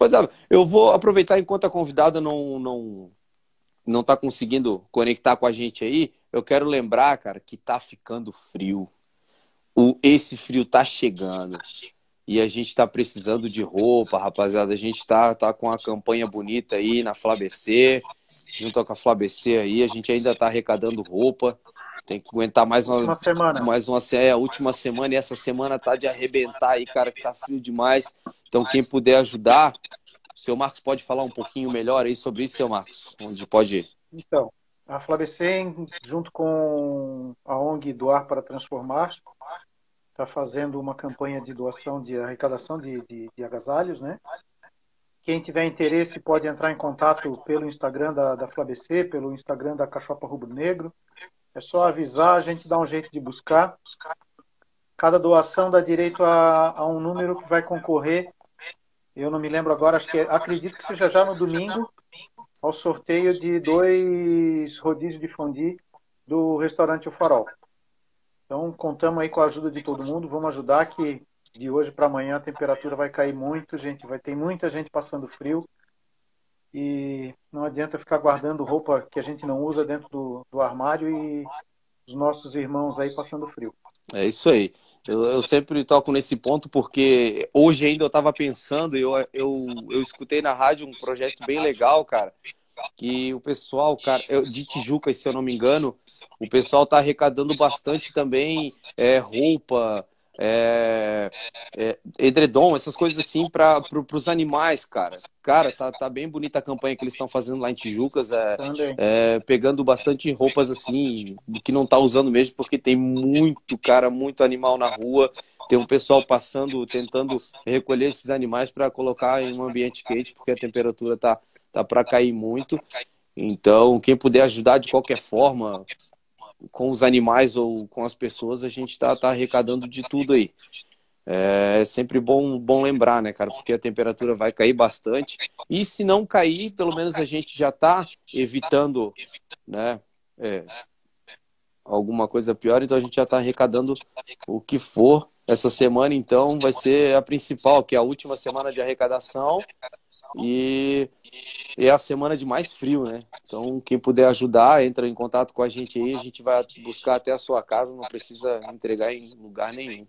Rapaziada, eu vou aproveitar enquanto a convidada não, não, não tá conseguindo conectar com a gente aí. Eu quero lembrar, cara, que tá ficando frio. O, esse frio tá chegando. E a gente tá precisando de roupa, rapaziada. A gente tá, tá com a campanha bonita aí na FlaBC, junto com a FlaBC aí. A gente ainda tá arrecadando roupa. Tem que aguentar mais uma, uma semana. Mais uma é, a última semana. E essa semana tá de arrebentar aí, cara, que tá frio demais. Então, quem puder ajudar, o seu Marcos pode falar um pouquinho melhor aí sobre isso, seu Marcos, onde pode ir. Então, a FlaBC, junto com a ONG Doar para Transformar, está fazendo uma campanha de doação, de arrecadação de, de, de, agasalhos, né? Quem tiver interesse pode entrar em contato pelo Instagram da, da FlaBC, pelo Instagram da Cachopa Rubro Negro. É só avisar, a gente dá um jeito de buscar. Cada doação dá direito a, a um número que vai concorrer. Eu não me lembro agora, acho que é, acredito que seja já no domingo, ao sorteio de dois rodízios de fondue do restaurante O Farol. Então, contamos aí com a ajuda de todo mundo. Vamos ajudar que de hoje para amanhã a temperatura vai cair muito, gente. Vai ter muita gente passando frio. E não adianta ficar guardando roupa que a gente não usa dentro do, do armário e os nossos irmãos aí passando frio. É isso aí. Eu, eu, sempre toco nesse ponto porque hoje ainda eu estava pensando, eu, eu, eu escutei na rádio um projeto bem legal, cara, que o pessoal, cara, de Tijuca, se eu não me engano, o pessoal tá arrecadando bastante também é, roupa, é, é, edredom, essas coisas assim para pro, os animais, cara. Cara, tá, tá bem bonita a campanha que eles estão fazendo lá em Tijucas, é, é, pegando bastante roupas assim, que não tá usando mesmo, porque tem muito, cara, muito animal na rua. Tem um pessoal passando, tentando recolher esses animais para colocar em um ambiente quente, porque a temperatura tá, tá para cair muito. Então, quem puder ajudar de qualquer forma, com os animais ou com as pessoas, a gente está tá arrecadando de tudo aí. É sempre bom, bom lembrar, né, cara? Porque a temperatura vai cair bastante. E se não cair, pelo menos a gente já está evitando, né? É, alguma coisa pior, então a gente já está arrecadando o que for. Essa semana, então, vai ser a principal, que é a última semana de arrecadação. E é a semana de mais frio, né? Então, quem puder ajudar, entra em contato com a gente aí, a gente vai buscar até a sua casa, não precisa entregar em lugar nenhum.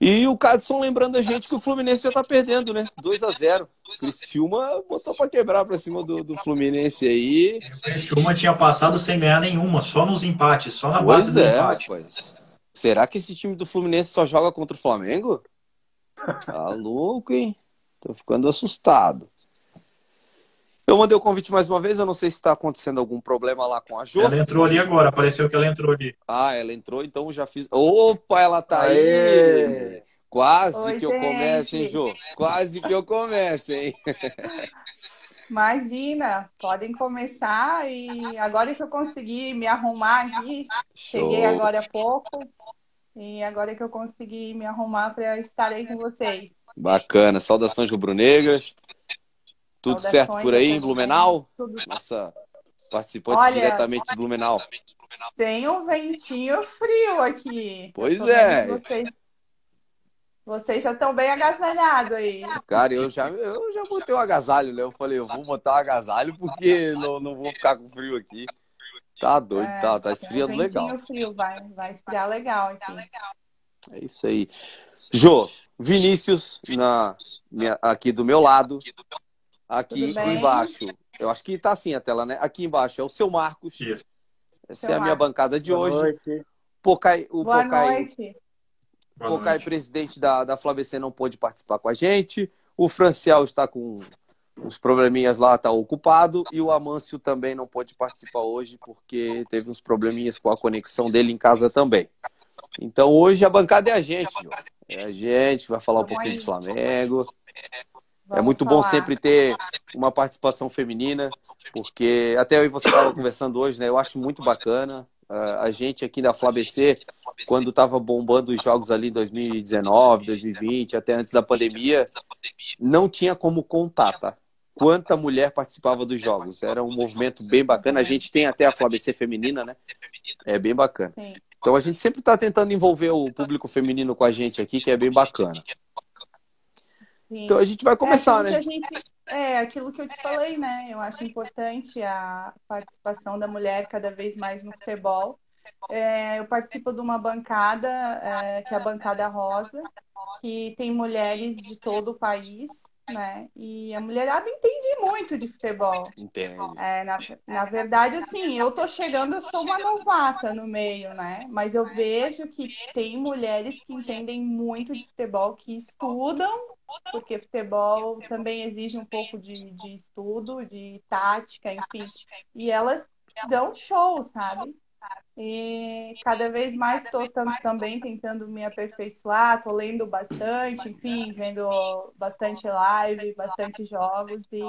E o Cadson lembrando a gente que o Fluminense já tá perdendo, né? 2 a 0 O Criciúma botou para quebrar para cima do, do, Fluminense aí. O Criciúma tinha passado sem ganhar nenhuma, só nos empates, só na base pois do é, empate. Rapaz. Será que esse time do Fluminense só joga contra o Flamengo? Tá louco, hein? Tô ficando assustado. Eu mandei o convite mais uma vez, eu não sei se está acontecendo algum problema lá com a Jo. Ela entrou ali agora, apareceu que ela entrou ali. Ah, ela entrou, então já fiz. Opa, ela tá Aê! aí! Quase Oi, que gente. eu comece, hein, Jô? Quase que eu comece, hein? Imagina, podem começar e agora que eu consegui me arrumar aqui, Show. cheguei agora há pouco e agora que eu consegui me arrumar para estar aí com vocês. Bacana, saudações rubro-negras. Tudo certo por aí em Blumenau? Tudo. Nossa participante Olha, diretamente de Blumenau. Tem um ventinho frio aqui. Pois é. Vocês, vocês já estão bem agasalhados aí. Cara, eu já, eu já botei o agasalho, né? Eu falei, eu vou botar o agasalho porque não, não vou ficar com frio aqui. Tá doido, é, tá, tá esfriando um legal. Frio, vai, vai esfriar legal aqui. É isso aí. Jô, Vinícius na, minha, aqui do meu lado. Aqui embaixo, eu acho que tá assim a tela, né? Aqui embaixo é o seu Marcos. Isso. Essa seu é a minha bancada de Boa hoje. Noite. Pocai, o Boa Pocai, noite. Pocai, presidente da, da FlaBC, não pôde participar com a gente. O Franciel está com uns probleminhas lá, está ocupado. E o Amâncio também não pôde participar hoje porque teve uns probleminhas com a conexão dele em casa também. Então hoje a bancada é a gente, João. É a gente, vai falar um pouquinho de Flamengo. É muito bom sempre ter uma participação feminina, porque até eu e você estavam conversando hoje, né? Eu acho muito bacana. A gente aqui da FlaBC, quando estava bombando os jogos ali em 2019, 2020, até antes da pandemia, não tinha como contar, tá? Quanta mulher participava dos jogos. Era um movimento bem bacana. A gente tem até a FlaBC feminina, né? É bem bacana. Então a gente sempre está tentando envolver o público feminino com a gente aqui, que é bem bacana. Sim. Então a gente vai começar, é né? Gente, é aquilo que eu te falei, né? Eu acho importante a participação da mulher cada vez mais no futebol. É, eu participo de uma bancada, é, que é a Bancada Rosa, que tem mulheres de todo o país, né? E a mulherada entende muito de futebol. Entende. É, na, na verdade, assim, eu tô chegando, eu sou uma novata no meio, né? Mas eu vejo que tem mulheres que entendem muito de futebol, que estudam, porque futebol também exige um pouco de, de estudo, de tática, enfim. E elas dão show, sabe? E cada vez mais estou também tentando me aperfeiçoar, estou lendo bastante, enfim, vendo bastante live, bastante jogos e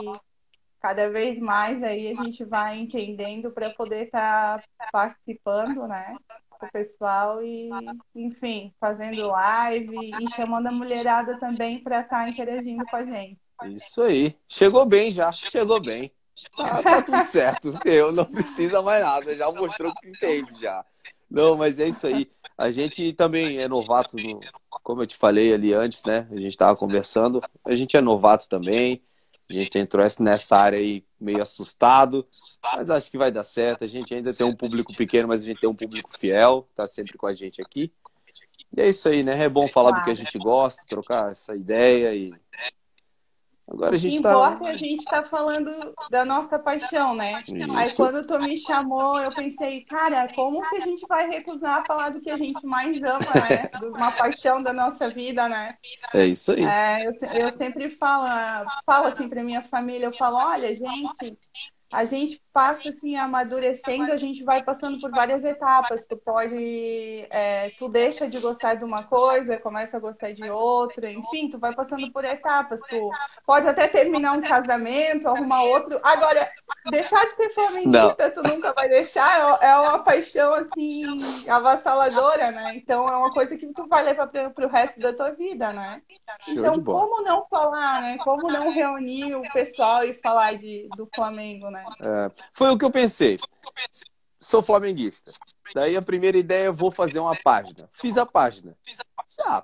cada vez mais aí a gente vai entendendo para poder estar tá participando, né? Com o pessoal e, enfim, fazendo live e chamando a mulherada também para estar tá interagindo com a gente. Isso aí. Chegou bem já, chegou bem. Tá, tá tudo certo. Eu não precisa mais nada. Já mostrou que entende já. Não, mas é isso aí. A gente também é novato, no, como eu te falei ali antes, né? A gente estava conversando. A gente é novato também. A gente entrou nessa área aí meio assustado, mas acho que vai dar certo. A gente ainda tem um público pequeno, mas a gente tem um público fiel, tá sempre com a gente aqui. E é isso aí, né? É bom falar do que a gente gosta, trocar essa ideia e Agora a gente tá... importa é a gente estar tá falando da nossa paixão, né? Isso. Aí quando tu me chamou, eu pensei, cara, como que a gente vai recusar falar do que a gente mais ama, né? Uma paixão da nossa vida, né? É isso aí. É, eu, eu sempre falo, falo assim pra minha família, eu falo, olha, gente, a gente passa assim amadurecendo, a gente vai passando por várias etapas. Tu pode, é, tu deixa de gostar de uma coisa, começa a gostar de outra, enfim, tu vai passando por etapas. Tu pode até terminar um casamento, arrumar outro. Agora, deixar de ser flamenguista, tu nunca vai deixar. É, é uma paixão assim avassaladora, né? Então é uma coisa que tu vai levar para o resto da tua vida, né? Então como não falar, né? Como não reunir o pessoal e falar de, do Flamengo, né? É, foi o que eu pensei. Sou flamenguista. Daí a primeira ideia, vou fazer uma página. Fiz a página. Ah,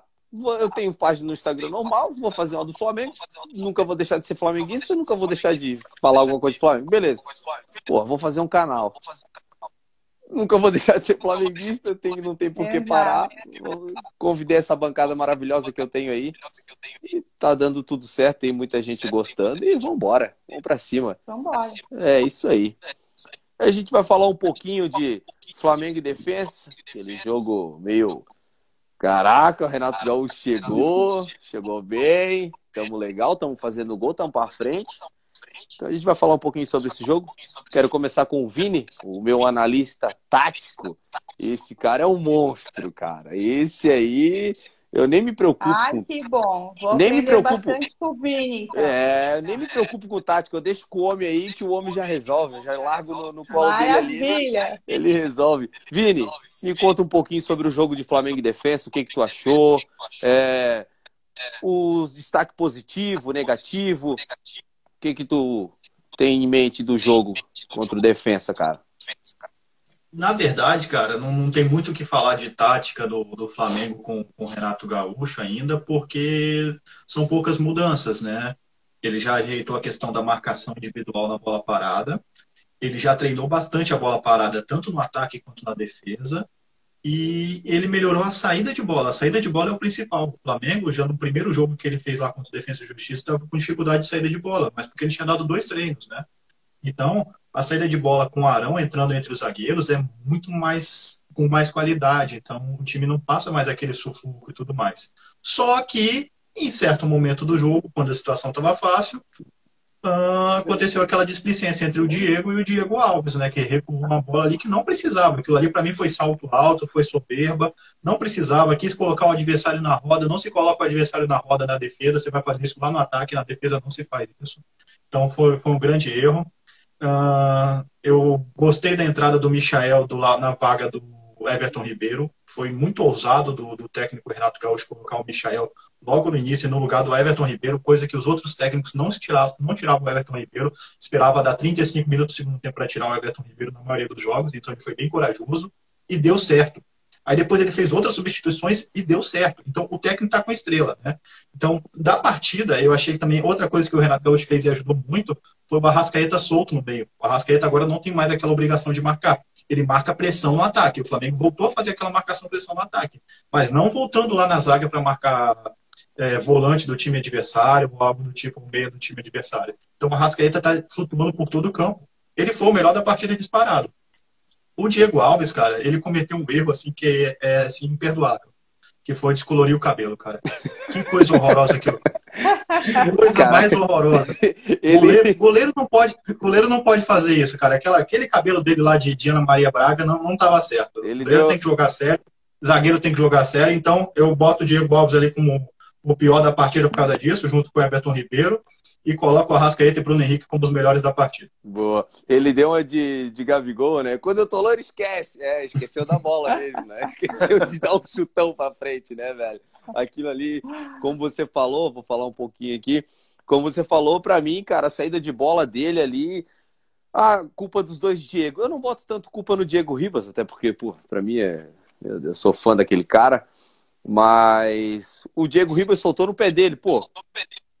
eu tenho página no Instagram normal, vou fazer uma do Flamengo. Nunca vou deixar de ser flamenguista, nunca vou deixar de falar alguma coisa de Flamengo. Beleza. Pô, vou fazer um canal. Nunca vou deixar de ser flamenguista, tem, não tem por que parar. Convidei essa bancada maravilhosa que eu tenho aí. E tá dando tudo certo, tem muita gente gostando e vambora. Vamos pra cima. Vambora. É isso aí. A gente vai falar um pouquinho de Flamengo e Defensa, aquele jogo meio. Caraca, o Renato Gaúcho chegou, chegou bem, tamo legal, tamo fazendo gol, tamo pra frente. Então a gente vai falar um pouquinho sobre esse jogo. Quero começar com o Vini, o meu analista tático. Esse cara é um monstro, cara. Esse aí eu nem me preocupo. Ah, que bom. Vou nem me preocupo. bastante com o Vini. Então. É, nem me preocupo com o tático. Eu deixo com o homem aí que o homem já resolve. Eu já largo no, no colo Maravilha. dele ali. Né? Ele resolve. Vini, me conta um pouquinho sobre o jogo de Flamengo e Defesa. O que, que tu achou? É, os destaque positivo, negativo que que tu tem em mente do jogo contra o Defensa, cara? Na verdade, cara, não, não tem muito o que falar de tática do, do Flamengo com, com o Renato Gaúcho ainda, porque são poucas mudanças, né? Ele já ajeitou a questão da marcação individual na bola parada. Ele já treinou bastante a bola parada, tanto no ataque quanto na defesa e ele melhorou a saída de bola. A saída de bola é o principal. O Flamengo, já no primeiro jogo que ele fez lá contra o Defesa e Justiça, estava com dificuldade de saída de bola, mas porque ele tinha dado dois treinos, né? Então, a saída de bola com o Arão entrando entre os zagueiros é muito mais com mais qualidade. Então, o time não passa mais aquele sufoco e tudo mais. Só que, em certo momento do jogo, quando a situação estava fácil, uh, aconteceu aquela displicência entre o Diego e o Diego Alves, né? Que recuou uma bola ali que não precisava. Aquilo ali para mim foi salto alto, foi soberba, não precisava. Quis colocar o adversário na roda, não se coloca o adversário na roda na defesa. Você vai fazer isso lá no ataque, na defesa não se faz isso. Então foi, foi um grande erro. Uh, eu gostei da entrada do Michael do, na vaga do Everton Ribeiro. Foi muito ousado do, do técnico Renato Gaúcho colocar o Michael logo no início no lugar do Everton Ribeiro, coisa que os outros técnicos não, tiravam, não tiravam o Everton Ribeiro. Esperava dar 35 minutos do segundo tempo para tirar o Everton Ribeiro na maioria dos jogos, então ele foi bem corajoso e deu certo. Aí depois ele fez outras substituições e deu certo. Então o técnico está com estrela, né? Então, da partida, eu achei também outra coisa que o Renato Gaúcho fez e ajudou muito foi o Barrascaeta solto no meio. O Barrascaeta agora não tem mais aquela obrigação de marcar. Ele marca pressão no ataque. O Flamengo voltou a fazer aquela marcação pressão no ataque, mas não voltando lá na zaga para marcar é, volante do time adversário ou algo do tipo meio do time adversário. Então o Arrascaeta está flutuando por todo o campo. Ele foi o melhor da partida disparado. O Diego Alves, cara, ele cometeu um erro assim que é, é assim, imperdoável. Que foi descolorir o cabelo, cara. Que coisa horrorosa. Que coisa mais horrorosa. Ele... Goleiro, goleiro, não pode, goleiro não pode fazer isso, cara. Aquela, aquele cabelo dele lá de Diana Maria Braga não, não tava certo. Ele goleiro deu... tem que jogar sério, zagueiro tem que jogar sério, então eu boto o Diego Alves ali como o pior da partida por causa disso, junto com o Everton Ribeiro e coloca o Arrascaeta e Bruno Henrique como os melhores da partida. Boa. Ele deu uma de, de Gabigol, né? Quando eu tô loiro, esquece. É, esqueceu da bola mesmo, né? Esqueceu de dar um chutão pra frente, né, velho? Aquilo ali, como você falou, vou falar um pouquinho aqui. Como você falou, para mim, cara, a saída de bola dele ali, a culpa dos dois Diego. Eu não boto tanto culpa no Diego Ribas, até porque, pô, pra mim é. Eu sou fã daquele cara. Mas o Diego Ribas soltou no pé dele, pô.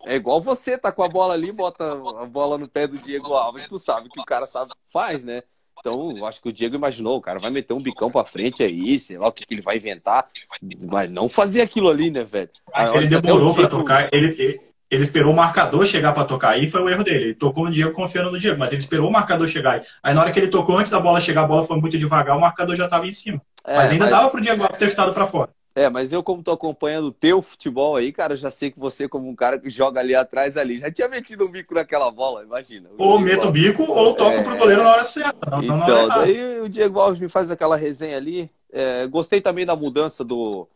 É igual você, tá com a bola ali, bota a bola no pé do Diego Alves, tu sabe que o cara sabe faz, né? Então, eu acho que o Diego imaginou, o cara vai meter um bicão pra frente aí, sei lá o que, que ele vai inventar, mas não fazer aquilo ali, né, velho? Mas ele demorou Diego... pra tocar, ele, ele esperou o marcador chegar para tocar, aí foi o erro dele. Ele tocou no Diego confiando no Diego, mas ele esperou o marcador chegar. Aí na hora que ele tocou, antes da bola chegar, a bola foi muito devagar, o marcador já tava em cima. É, mas ainda mas... dava pro Diego Alves ter chutado pra fora. É, mas eu, como tô acompanhando o teu futebol aí, cara, já sei que você, como um cara que joga ali atrás ali, já tinha metido um bico naquela bola, imagina. Ou meto o bico ou toco é... pro goleiro na hora certa. Não, então, não daí o Diego Alves me faz aquela resenha ali. É, gostei também da mudança do,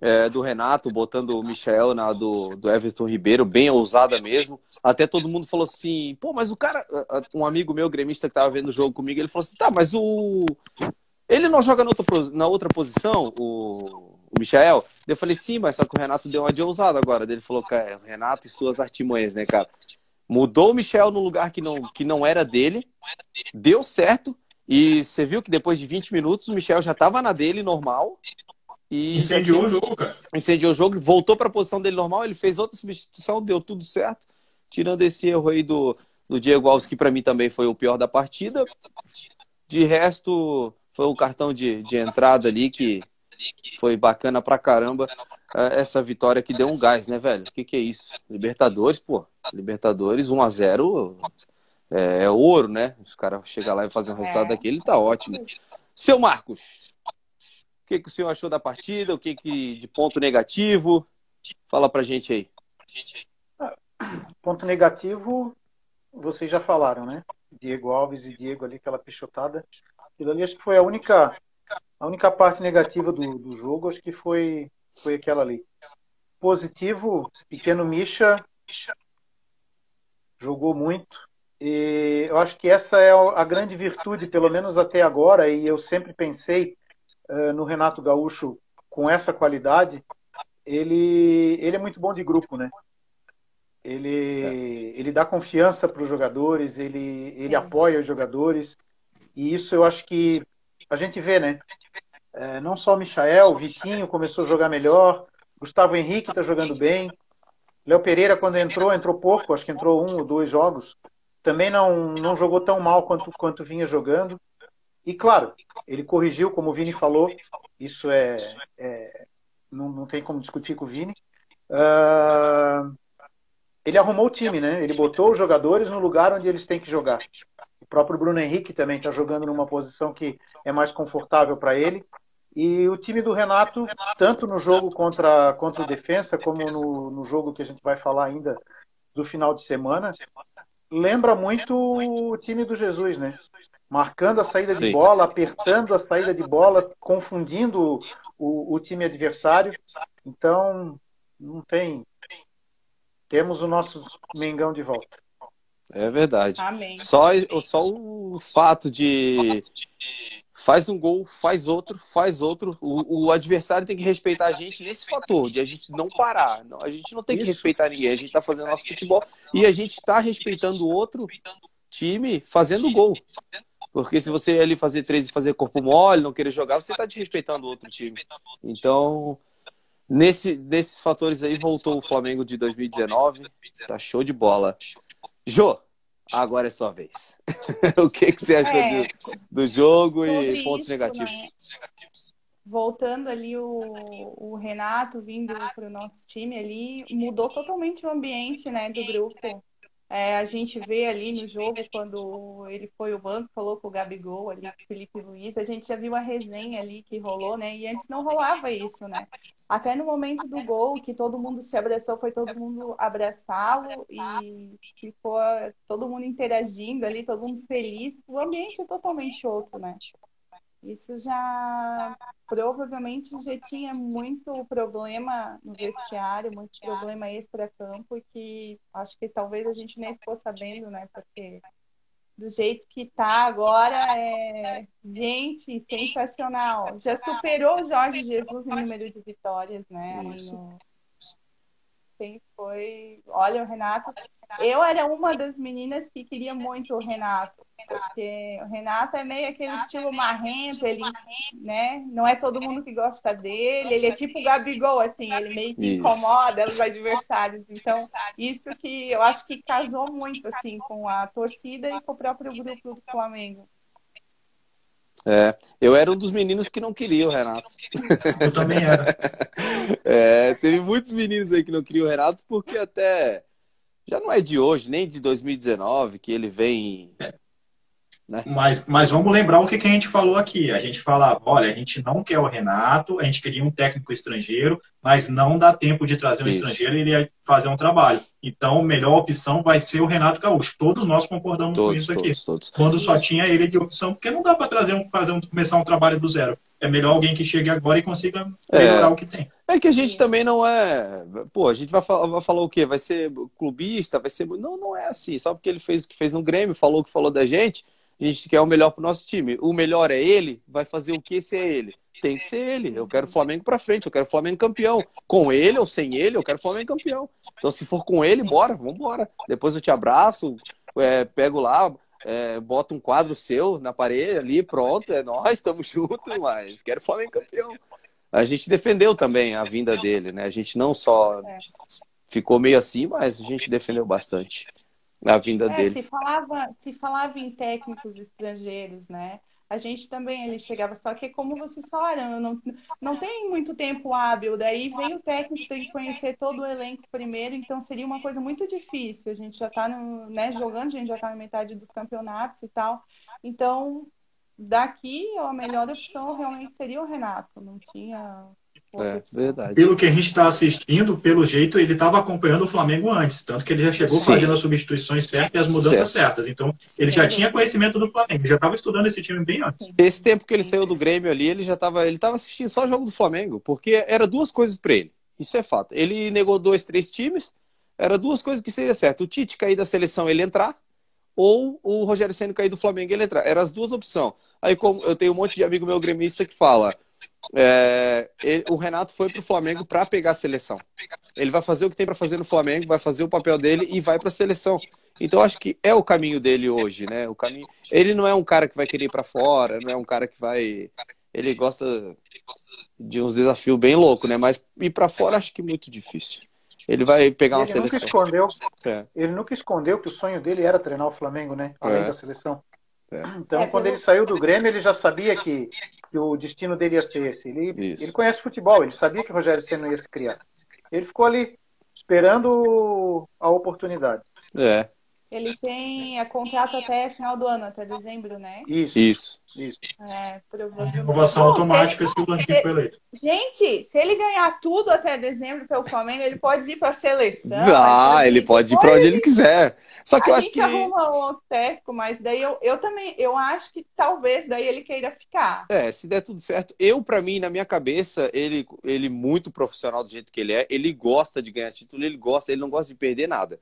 é, do Renato, botando o Michel na do, do Everton Ribeiro, bem ousada mesmo. Até todo mundo falou assim, pô, mas o cara, um amigo meu, gremista que tava vendo o jogo comigo, ele falou assim, tá, mas o. Ele não joga na outra, na outra posição, o o Michael. Eu falei, sim, mas só que o Renato deu uma de ousado agora. Ele falou, cara, Renato e suas artimanhas, né, cara? Mudou o Michel no lugar que não, que não era dele, deu certo. E você viu que depois de 20 minutos o Michel já estava na dele normal. E incendiou o jogo, cara. Incendiou o jogo, voltou para a posição dele normal. Ele fez outra substituição, deu tudo certo. Tirando esse erro aí do, do Diego Alves, que para mim também foi o pior da partida. De resto, foi o cartão de, de entrada ali que foi bacana pra caramba é, essa vitória que deu um gás, né, velho? O que, que é isso? Libertadores, pô. Libertadores 1 a 0 é, é ouro, né? Os caras chegam lá e fazem um resultado é. daquele, tá ótimo. Seu Marcos, o que, que o senhor achou da partida? O que, que de ponto negativo? Fala pra gente aí. Ponto negativo, vocês já falaram, né? Diego Alves e Diego ali, aquela pichotada. Aquilo ali acho que foi a única a única parte negativa do, do jogo acho que foi, foi aquela ali. Positivo, pequeno Misha jogou muito. E eu acho que essa é a grande virtude, pelo menos até agora, e eu sempre pensei uh, no Renato Gaúcho com essa qualidade. Ele, ele é muito bom de grupo, né? Ele, é. ele dá confiança para os jogadores, ele, ele é. apoia os jogadores, e isso eu acho que a gente vê, né? É, não só o Michael, o Vitinho começou a jogar melhor, Gustavo Henrique está jogando bem. Léo Pereira, quando entrou, entrou pouco, acho que entrou um ou dois jogos. Também não, não jogou tão mal quanto, quanto vinha jogando. E claro, ele corrigiu, como o Vini falou, isso é, é não, não tem como discutir com o Vini. Uh, ele arrumou o time, né? Ele botou os jogadores no lugar onde eles têm que jogar. O próprio Bruno Henrique também está jogando numa posição que é mais confortável para ele. E o time do Renato, tanto no jogo contra, contra o Defensa, como no, no jogo que a gente vai falar ainda do final de semana, lembra muito o time do Jesus, né? Marcando a saída de Sim. bola, apertando a saída de bola, confundindo o, o time adversário. Então, não tem. Temos o nosso Mengão de volta. É verdade. Amém. Só, só o fato de faz um gol, faz outro, faz outro. O, o, adversário tem que respeitar a gente nesse fator, de a gente não parar. Não, a gente não tem que respeitar ninguém, a gente está fazendo nosso futebol e a gente está respeitando o outro time fazendo gol. Porque se você ali fazer três e fazer corpo mole, não querer jogar, você está desrespeitando o outro time. Então, nesse, nesses fatores aí, voltou o Flamengo de 2019. Tá show de bola. Jô, agora é sua vez. o que, que você achou é, do, do, jogo e pontos isso, negativos? Né? Voltando ali o, o Renato vindo para o nosso time ali, mudou totalmente o ambiente né, do grupo. É, a gente vê ali no jogo, quando ele foi o banco, falou com o Gabigol ali, com o Felipe Luiz, a gente já viu a resenha ali que rolou, né? E antes não rolava isso, né? Até no momento do gol, que todo mundo se abraçou, foi todo mundo abraçá-lo e ficou todo mundo interagindo ali, todo mundo feliz. O ambiente é totalmente outro, né? Isso já provavelmente já tinha muito problema no vestiário, muito problema extra-campo e que acho que talvez a gente nem ficou sabendo, né? Porque do jeito que tá agora é gente sensacional. Já superou o Jorge Jesus em número de vitórias, né? No... Quem foi? Olha, o Renato. Eu era uma das meninas que queria muito o Renato porque o Renato é meio aquele estilo marrento, ele, né? Não é todo mundo que gosta dele, ele é tipo o Gabigol, assim, ele meio que incomoda os adversários. Então, isso que eu acho que casou muito, assim, com a torcida e com o próprio grupo do Flamengo. É, eu era um dos meninos que não queria o Renato. Eu também era. É, teve muitos meninos aí que não queriam o Renato, porque até já não é de hoje, nem de 2019, que ele vem é. Né? Mas, mas vamos lembrar o que, que a gente falou aqui. A gente falava, olha, a gente não quer o Renato, a gente queria um técnico estrangeiro, mas não dá tempo de trazer um Isso. estrangeiro e ele ia fazer um trabalho. Então, a melhor opção vai ser o Renato Gaúcho. Todos nós concordamos todos, com isso aqui. Todos, todos. Quando só tinha ele de opção, porque não dá para trazer um, fazer um, começar um trabalho do zero. É melhor alguém que chegue agora e consiga melhorar é, o que tem. É que a gente também não é. Pô, a gente vai falar, vai falar o quê? Vai ser clubista? Vai ser. Não, não é assim. Só porque ele fez o que fez no Grêmio, falou o que falou da gente a gente quer o melhor para o nosso time. O melhor é ele, vai fazer o que se é ele? Tem que ser ele. Eu quero o Flamengo para frente, eu quero o Flamengo campeão. Com ele ou sem ele, eu quero o Flamengo campeão. Então, se for com ele, bora, vamos embora. Depois eu te abraço, é, pego lá, é, boto um quadro seu na parede ali, pronto, é nós, estamos juntos, mas quero o Flamengo campeão. A gente defendeu também a vinda dele, né? A gente não só ficou meio assim, mas a gente defendeu bastante a vinda é, dele. Se falava, se falava em técnicos estrangeiros, né? A gente também ele chegava, só que como vocês falaram, não, não tem muito tempo hábil, daí vem o técnico, tem que conhecer todo o elenco primeiro, então seria uma coisa muito difícil. A gente já está né, jogando, a gente já está na metade dos campeonatos e tal. Então, daqui a melhor opção realmente seria o Renato, não tinha é, verdade. Pelo que a gente está assistindo, pelo jeito, ele estava acompanhando o Flamengo antes. Tanto que ele já chegou Sim. fazendo as substituições certas e as mudanças certo. certas. Então, ele já tinha conhecimento do Flamengo. Ele já estava estudando esse time bem antes. Esse tempo que ele saiu do Grêmio ali, ele já estava ele tava assistindo só o jogo do Flamengo. Porque era duas coisas para ele. Isso é fato. Ele negou dois, três times. Era duas coisas que seria certo. O Tite cair da seleção, ele entrar. Ou o Rogério Senna cair do Flamengo, ele entrar. Eram as duas opções. Aí, como eu tenho um monte de amigo meu gremista que fala é, ele, o Renato foi para o Flamengo para pegar a seleção. Ele vai fazer o que tem para fazer no Flamengo, vai fazer o papel dele e vai para a seleção. Então acho que é o caminho dele hoje, né? O caminho. Ele não é um cara que vai querer ir para fora, não é um cara que vai. Ele gosta de uns desafios bem loucos, né? Mas ir para fora acho que é muito difícil. Ele vai pegar uma ele seleção. Nunca escondeu, é. Ele nunca escondeu que o sonho dele era treinar o Flamengo, né? Além é. da seleção. É. Então, quando ele saiu do Grêmio, ele já sabia que que o destino dele ia ser esse. Ele, ele conhece futebol, ele sabia que o Rogério Senna ia se criar. Ele ficou ali esperando a oportunidade. É. Ele tem a contrato até final do ano, até dezembro, né? Isso. Isso. Isso. É, Renovação automática se o Landim for eleito. Gente, se ele ganhar tudo até dezembro pelo Flamengo, ele pode ir para a seleção. Ah, ele pode ir para onde ele quiser. Só que a eu acho que. A gente arruma um outro técnico, mas daí eu, eu também, eu acho que talvez daí ele queira ficar. É, se der tudo certo. Eu, para mim, na minha cabeça, ele, ele muito profissional do jeito que ele é, ele gosta de ganhar título, ele gosta, ele não gosta de perder nada.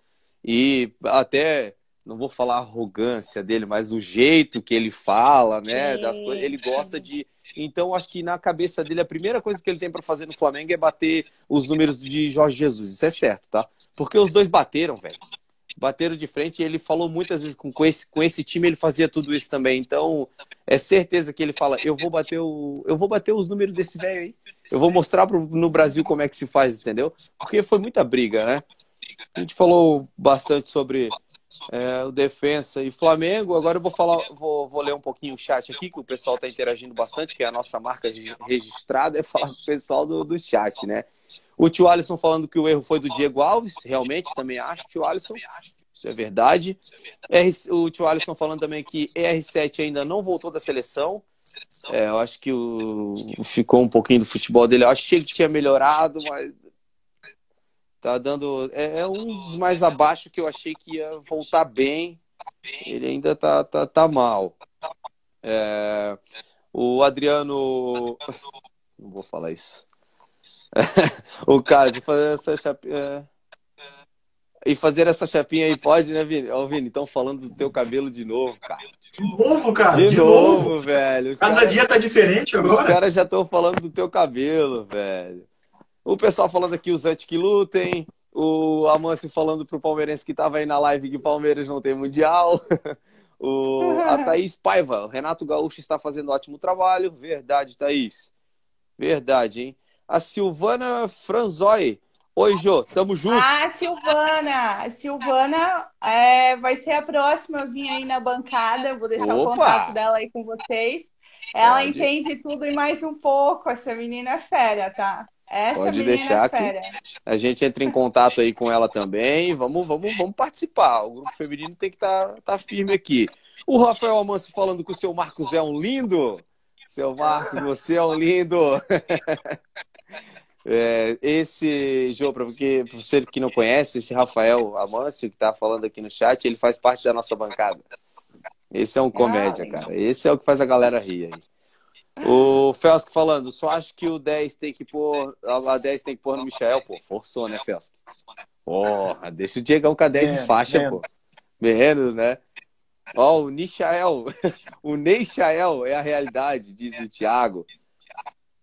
E até não vou falar a arrogância dele, mas o jeito que ele fala, né, das coisas, ele gosta de. Então, acho que na cabeça dele, a primeira coisa que ele tem para fazer no Flamengo é bater os números de Jorge Jesus. Isso é certo, tá? Porque os dois bateram, velho. bateram de frente e ele falou muitas vezes com, com, esse, com esse time ele fazia tudo isso também. Então, é certeza que ele fala, eu vou bater o eu vou bater os números desse velho aí. Eu vou mostrar pro, no Brasil como é que se faz, entendeu? Porque foi muita briga, né? A gente falou bastante sobre é, o defensa e Flamengo. Agora eu vou falar, vou, vou ler um pouquinho o chat aqui, que o pessoal está interagindo bastante, que é a nossa marca registrada, é falar com o pessoal do, do chat, né? O tio Alisson falando que o erro foi do Diego Alves, realmente também acho, tio Alisson. Isso é verdade. o tio Alisson falando também que ER7 ainda não voltou da seleção. É, eu acho que o, ficou um pouquinho do futebol dele. Eu achei que tinha melhorado, mas tá dando. É, é, um dos mais abaixo que eu achei que ia voltar bem. Ele ainda tá, tá, tá mal. É, o Adriano. Não vou falar isso. o cara de fazer essa chapinha. É. E fazer essa chapinha aí pode, né, Vini? Ó, Vini, estão falando do teu cabelo de novo, cara. De novo, cara? De, de novo, novo, velho. Os Cada cara... dia tá diferente agora. Os caras já estão falando do teu cabelo, velho. O pessoal falando aqui, os antes que lutem. O Amancio falando pro palmeirense que tava aí na live que Palmeiras não tem mundial. o, a Thaís Paiva, o Renato Gaúcho está fazendo ótimo trabalho. Verdade, Thaís. Verdade, hein? a Silvana Franzoi. Oi, Jô, tamo junto. Ah, Silvana! A Silvana é, vai ser a próxima a vir aí na bancada. Vou deixar Opa. o contato dela aí com vocês. Ela Pode. entende tudo e mais um pouco. Essa menina é fera, tá? Essa Pode deixar que a gente entra em contato aí com ela também. Vamos, vamos, vamos participar. O grupo feminino tem que estar tá, tá firme aqui. O Rafael Amanso falando que o seu Marcos é um lindo. Seu Marcos, você é um lindo. É, esse jogo, porque você que não conhece, esse Rafael Amâncio, que tá falando aqui no chat, ele faz parte da nossa bancada. Esse é um comédia, cara. Esse é o que faz a galera rir aí. O Felsk falando, só acho que o 10 tem que pôr. A 10 tem que pôr no Michel, pô. Forçou, né, Felsk? Porra, deixa o Diegão com a 10 em faixa, menos. pô. Menos, né? Ó, o Nichael. o Neixael é a realidade, diz o Thiago.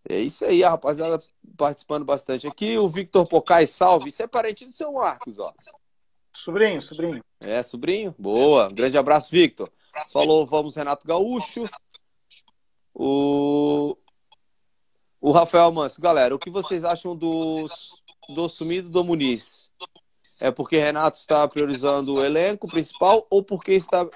É isso aí, a rapaziada participando bastante aqui. O Victor Pocai, salve. Isso é parente do seu Marcos, ó. Sobrinho, sobrinho. É, sobrinho? Boa. Um grande abraço, Victor. Falou, vamos, Renato Gaúcho. O, o Rafael Manso. Galera, o que vocês acham do, do sumido do Muniz? É porque Renato está priorizando o elenco principal ou porque está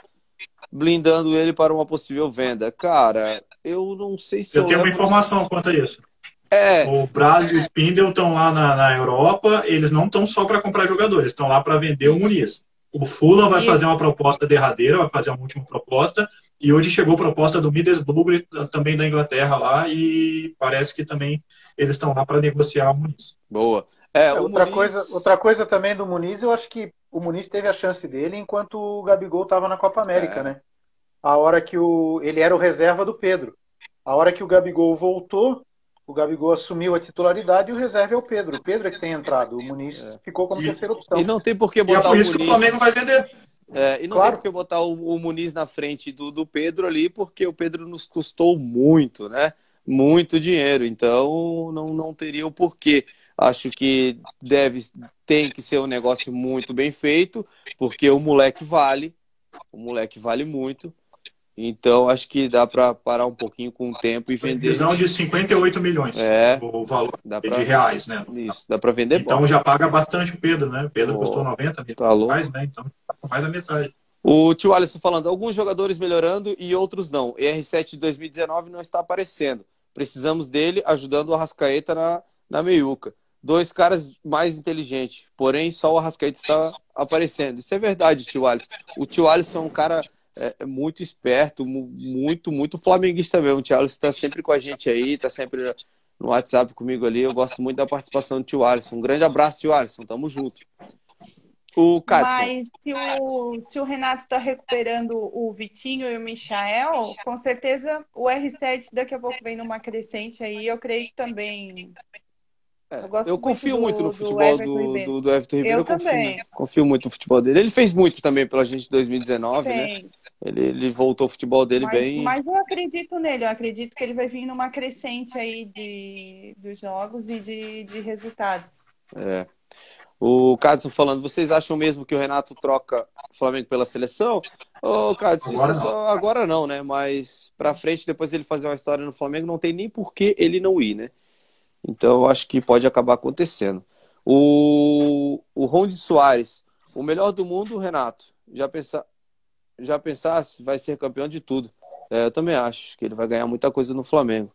blindando ele para uma possível venda? Cara, eu não sei se. Eu, eu tenho levo... uma informação quanto a isso. É. O Brasil e o Spindle estão lá na, na Europa, eles não estão só para comprar jogadores, estão lá para vender o Muniz. O Fulham vai fazer uma proposta derradeira, vai fazer uma última proposta, e hoje chegou a proposta do Middlesbrough, também da Inglaterra lá, e parece que também eles estão lá para negociar o Muniz. Boa. É, outra, Muniz... coisa, outra coisa também do Muniz, eu acho que o Muniz teve a chance dele enquanto o Gabigol estava na Copa América, é. né? A hora que o ele era o reserva do Pedro. A hora que o Gabigol voltou, o Gabigol assumiu a titularidade e o reserva é o Pedro. O Pedro é que tem entrado. O Muniz é. ficou como e, terceira opção. E não tem por que botar e é por isso o Muniz... que o Flamengo vai vender. É, e não claro. tem por que botar o, o, Muniz na frente do, do Pedro ali, porque o Pedro nos custou muito, né? Muito dinheiro. Então não, não teria o porquê. Acho que deve, tem que ser um negócio muito bem feito, porque o moleque vale. O moleque vale muito. Então, acho que dá para parar um pouquinho com o tempo e vender. Visão de 58 milhões. É. O valor pra... de reais, né? Isso, dá para vender Então já paga bastante o Pedro, né? O Pedro oh, custou 90 mil tá reais, né? Então mais da metade. O tio Alisson falando, alguns jogadores melhorando e outros não. ER7 de 2019 não está aparecendo. Precisamos dele ajudando o Arrascaeta na, na meiuca. Dois caras mais inteligentes, porém só o Arrascaeta está aparecendo. Isso é verdade, tio Alisson. O tio Alisson é um cara é, é muito esperto, muito, muito flamenguista mesmo. O Thiago está sempre com a gente aí, está sempre no WhatsApp comigo ali. Eu gosto muito da participação do tio Alisson. Um grande abraço, tio Alisson. Tamo junto. O. Mas se o, se o Renato está recuperando o Vitinho e o Michael, com certeza o R7 daqui a pouco vem numa crescente aí. Eu creio que também é, eu, eu confio do, muito no futebol do, do, do, do Everton Ribeiro. Eu, eu confio, confio, muito no futebol dele. Ele fez muito também pela gente em 2019, né? Ele, ele voltou o futebol dele mas, bem. Mas eu acredito nele, eu acredito que ele vai vir numa crescente aí de, dos jogos e de, de resultados. É. O Cadson falando, vocês acham mesmo que o Renato troca o Flamengo pela seleção? Ô, Cadson, isso é só agora não, né? Mas pra frente, depois ele fazer uma história no Flamengo, não tem nem por que ele não ir, né? Então, eu acho que pode acabar acontecendo. O, o Ronde Soares, o melhor do mundo, Renato. Já, pensa, já pensasse, vai ser campeão de tudo. É, eu também acho que ele vai ganhar muita coisa no Flamengo.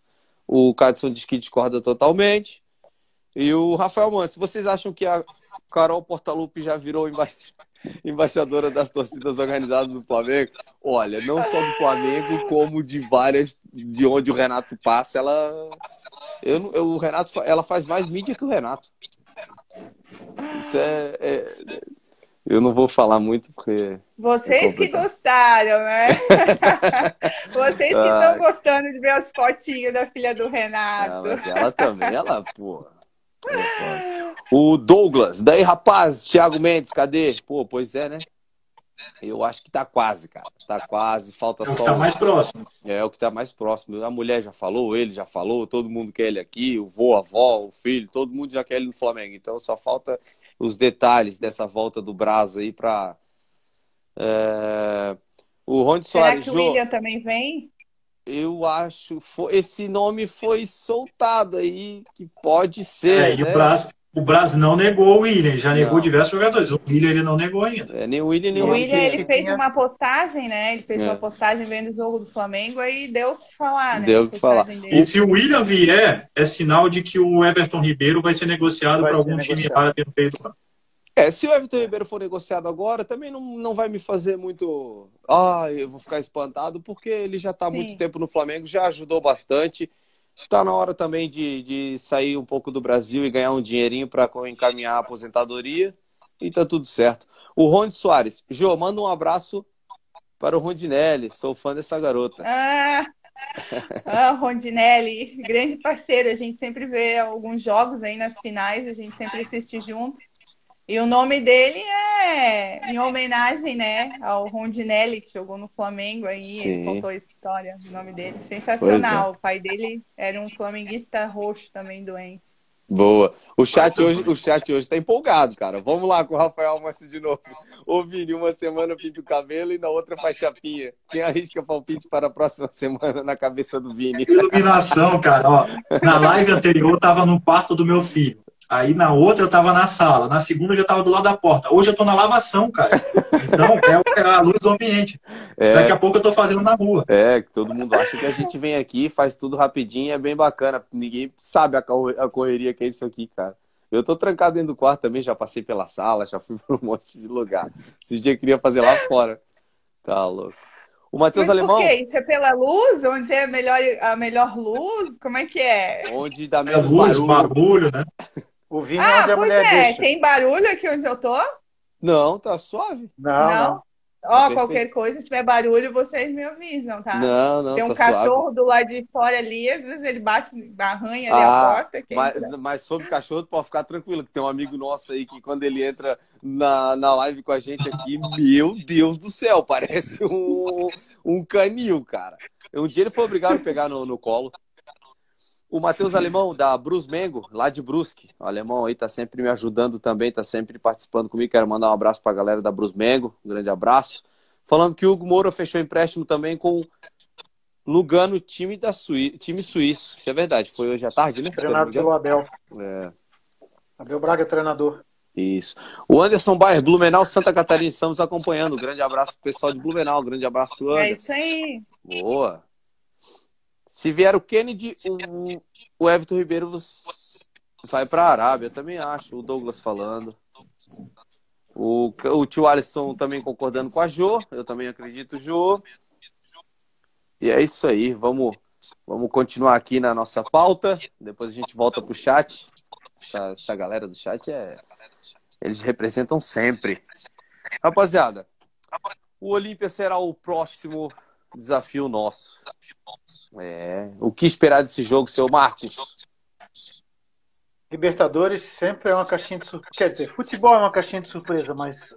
O Cadson diz que discorda totalmente. E o Rafael Manso, vocês acham que a Carol Portalupe já virou emba... embaixadora das torcidas organizadas do Flamengo? Olha, não só do Flamengo, como de várias, de onde o Renato passa, ela. Eu, eu, o Renato, ela faz mais mídia que o Renato. Isso é, é... Eu não vou falar muito porque. Vocês é que gostaram, né? Vocês que estão gostando de ver as fotinhas da filha do Renato. Não, mas ela também, ela, pô. O Douglas, daí rapaz, Thiago Mendes, cadê? Pô, pois é, né? Eu acho que tá quase, cara. Tá quase, falta é o só. Que tá mais próximo. É o que tá mais próximo. A mulher já falou, ele já falou, todo mundo quer ele aqui, o vô, a avó, o filho, todo mundo já quer ele no Flamengo. Então só falta os detalhes dessa volta do Brasil aí pra. É... O Rony Soares. Será que o William também vem? Eu acho, foi, esse nome foi soltado aí, que pode ser. É, e né? o Brasil, o não negou o William, já negou não. diversos jogadores. O William ele não negou ainda. É, nem o William, nem o William. ele fez tinha... uma postagem, né? Ele fez é. uma postagem vendo o jogo do Flamengo aí deu o que falar, né? Deu o que falar. Dele. E se o William vier, é sinal de que o Everton Ribeiro vai ser negociado para algum time árabe no meio do ano. É, se o Everton Ribeiro for negociado agora, também não, não vai me fazer muito. Ah, eu vou ficar espantado, porque ele já está há muito tempo no Flamengo, já ajudou bastante. Está na hora também de, de sair um pouco do Brasil e ganhar um dinheirinho para encaminhar a aposentadoria. E tá tudo certo. O Ronde Soares. Jô, manda um abraço para o Rondinelli. Sou fã dessa garota. Ah, ah Rondinelli, grande parceiro. A gente sempre vê alguns jogos aí nas finais, a gente sempre assiste junto. E o nome dele é em homenagem, né, ao Rondinelli, que jogou no Flamengo aí, Sim. ele contou a história do nome dele. Sensacional. É. O pai dele era um flamenguista roxo também doente. Boa. O chat hoje, o chat hoje tá empolgado, cara. Vamos lá com o Rafael Almassi de novo. Ô, Vini, uma semana pinta o cabelo e na outra faz chapinha. Quem arrisca palpite para a próxima semana na cabeça do Vini? Iluminação, cara. Ó, na live anterior, eu tava no quarto do meu filho. Aí na outra eu tava na sala, na segunda eu já tava do lado da porta. Hoje eu tô na lavação, cara. Então é, é a luz do ambiente. É, Daqui a pouco eu tô fazendo na rua. É, que todo mundo acha que a gente vem aqui, faz tudo rapidinho, é bem bacana. Ninguém sabe a correria que é isso aqui, cara. Eu tô trancado dentro do quarto também, já passei pela sala, já fui por um monte de lugar. Esse dia eu queria fazer lá fora. Tá louco. O Matheus Alemão. Por quê? Isso é pela luz? Onde é a melhor, a melhor luz? Como é que é? Onde dá menos é luz, barulho. barulho, né? O vinho ah, é onde a mulher é. deixa. Tem barulho aqui onde eu tô? Não, tá suave. Não, não. Ó, oh, qualquer coisa, se tiver barulho, vocês me avisam, tá? Não, não, Tem um tá cachorro suave. do lado de fora ali, às vezes ele bate, arranha ali ah, a porta. Mas, mas, sobre cachorro, pode ficar tranquilo, que tem um amigo nosso aí que quando ele entra na, na live com a gente aqui, meu Deus do céu, parece um, um canil, cara. Um dia ele foi obrigado a pegar no, no colo. O Matheus Alemão, da Brus Mengo, lá de Brusque. O alemão aí tá sempre me ajudando também, tá sempre participando comigo. Quero mandar um abraço pra galera da Brus Mengo. Um grande abraço. Falando que o Hugo Moura fechou empréstimo também com Lugano, time, da Sui... time suíço. Isso é verdade. Foi hoje à tarde, né? Treinado pelo Abel. É. Abel Braga, treinador. Isso. O Anderson Bayer, Blumenau, Santa Catarina, estamos acompanhando. Um grande abraço pro pessoal de Blumenau. Um grande abraço, Anderson. É isso aí. Boa. Se vier o Kennedy, o, o Everton Ribeiro vai para a Arábia, também acho. O Douglas falando. O, o tio Alisson também concordando com a Jo. Eu também acredito, Jo. E é isso aí. Vamos, vamos continuar aqui na nossa pauta. Depois a gente volta pro chat. Essa, essa galera do chat é. Eles representam sempre. Rapaziada, o Olímpia será o próximo desafio nosso. É. O que esperar desse jogo, seu Marcos? Libertadores sempre é uma caixinha de surpresa. Quer dizer, futebol é uma caixinha de surpresa, mas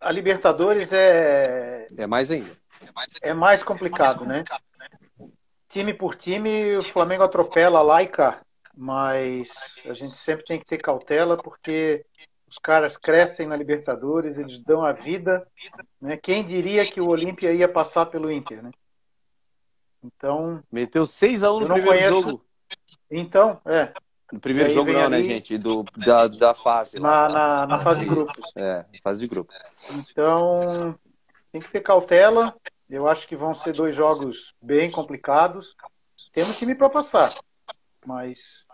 a Libertadores é. É mais ainda. É mais complicado, né? Time por time, o Flamengo atropela lá e cá. Mas a gente sempre tem que ter cautela, porque os caras crescem na Libertadores, eles dão a vida. Né? Quem diria que o Olímpia ia passar pelo Inter, né? Então. Meteu 6x1 no primeiro conheço... jogo. Então, é. No primeiro jogo não, né, ali... né, gente? Do, da, da fase. Na, na, na, fase de grupos. É, fase de grupo. Então, tem que ter cautela. Eu acho que vão ser dois jogos bem complicados. Temos time para passar. Mas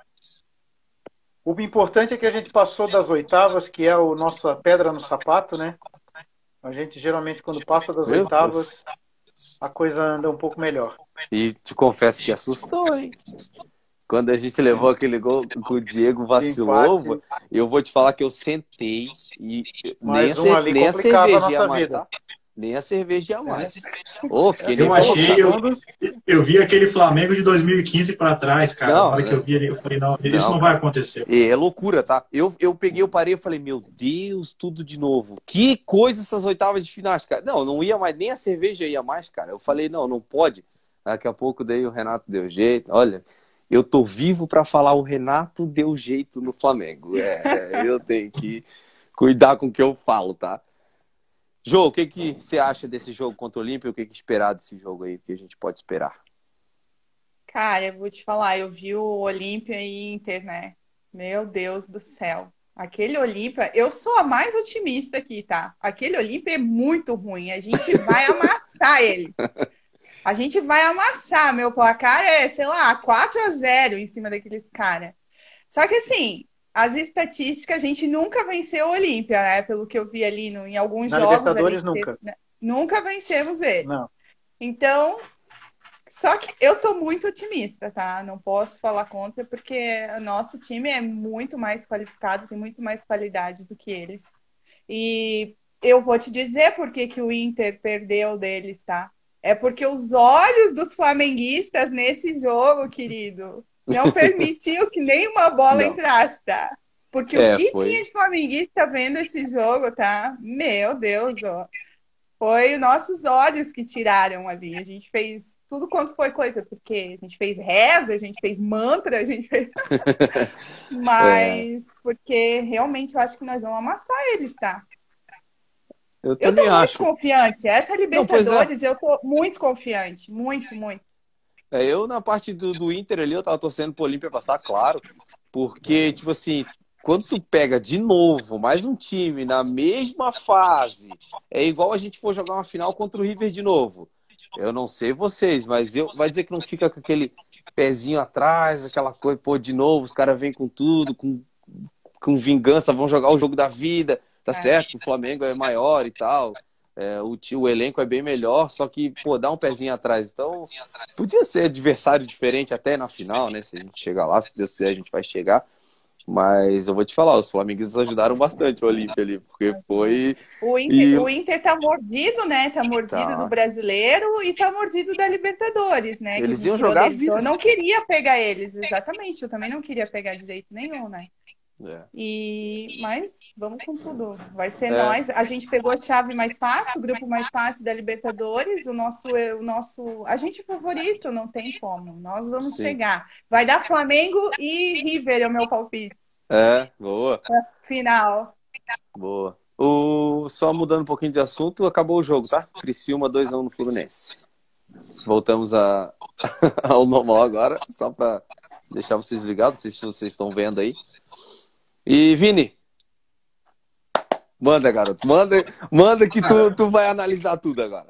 o importante é que a gente passou das oitavas, que é a nossa pedra no sapato, né? A gente geralmente, quando passa das Meu oitavas, Deus. a coisa anda um pouco melhor. E te confesso que assustou, hein? Quando a gente levou aquele gol que o Diego vacilou, eu vou te falar que eu sentei e nem, a, nem a cerveja mais, tá? Nem a cerveja ia mais. Oh, eu achei, eu, eu vi aquele Flamengo de 2015 para trás, cara. Não, Na hora que eu vi ele, eu falei, não, isso não, não vai acontecer. É, loucura, tá? Eu, eu peguei, eu parei e falei, meu Deus, tudo de novo. Que coisa essas oitavas de finais, cara. Não, não ia mais, nem a cerveja ia mais, cara. Eu falei, não, não pode. Daqui a pouco daí o Renato deu jeito. Olha, eu tô vivo para falar o Renato deu jeito no Flamengo. É, é eu tenho que cuidar com o que eu falo, tá? Jô, o que, que você acha desse jogo contra o Olímpia? O que, que esperar desse jogo aí? O que a gente pode esperar? Cara, eu vou te falar, eu vi o Olímpia e Inter, né? Meu Deus do céu. Aquele Olímpia, eu sou a mais otimista aqui, tá? Aquele Olímpia é muito ruim. A gente vai amassar ele. A gente vai amassar. Meu placar é, sei lá, 4 a 0 em cima daqueles caras. Só que assim, as estatísticas, a gente nunca venceu o Olímpia, né? Pelo que eu vi ali no, em alguns Na jogos. Libertadores nunca. Né? Nunca vencemos ele. Não. Então, só que eu tô muito otimista, tá? Não posso falar contra, porque o nosso time é muito mais qualificado, tem muito mais qualidade do que eles. E eu vou te dizer por que, que o Inter perdeu deles, tá? É porque os olhos dos flamenguistas nesse jogo, querido, não permitiu que nenhuma bola não. entrasse, tá? Porque é, o que foi... tinha de flamenguista vendo esse jogo, tá? Meu Deus, ó. Foi nossos olhos que tiraram ali. A gente fez tudo quanto foi coisa, porque a gente fez reza, a gente fez mantra, a gente fez. Mas é. porque realmente eu acho que nós vamos amassar eles, tá? Eu também eu tô acho. muito confiante. Essa Libertadores, Não, é. eu tô muito confiante. Muito, muito. É, eu, na parte do, do Inter ali, eu tava torcendo pro Olímpia passar, claro. Porque, tipo assim, quando tu pega de novo mais um time na mesma fase, é igual a gente for jogar uma final contra o River de novo. Eu não sei vocês, mas eu vai dizer que não fica com aquele pezinho atrás, aquela coisa, pô, de novo, os caras vêm com tudo, com, com vingança, vão jogar o jogo da vida. Tá é. certo, o Flamengo é maior e tal. É, o, o elenco é bem melhor, só que, pô, dá um pezinho atrás. Então, podia ser adversário diferente até na final, né? Se a gente chegar lá, se Deus quiser, a gente vai chegar. Mas eu vou te falar, os flamenguistas ajudaram bastante o Olímpia ali, porque foi. O Inter, e... o Inter tá mordido, né? Tá mordido tá. do brasileiro e tá mordido da Libertadores, né? Eles iam jogar a vida. Eu não queria pegar eles, exatamente. Eu também não queria pegar de jeito nenhum, né? É. E mas vamos com tudo. Vai ser é. nós. A gente pegou a chave mais fácil, o grupo mais fácil da Libertadores. O nosso, o nosso, a gente favorito, não tem como. Nós vamos Sim. chegar. Vai dar Flamengo e River é o meu palpite. É, boa. Final. Boa. O... Só mudando um pouquinho de assunto, acabou o jogo, tá? Criciúma 2x1 no Fluminense. Voltamos a... ao normal agora, só para deixar vocês ligados, não sei se vocês estão vendo aí. E Vini, manda, garoto, manda, manda que tu, tu vai analisar tudo agora.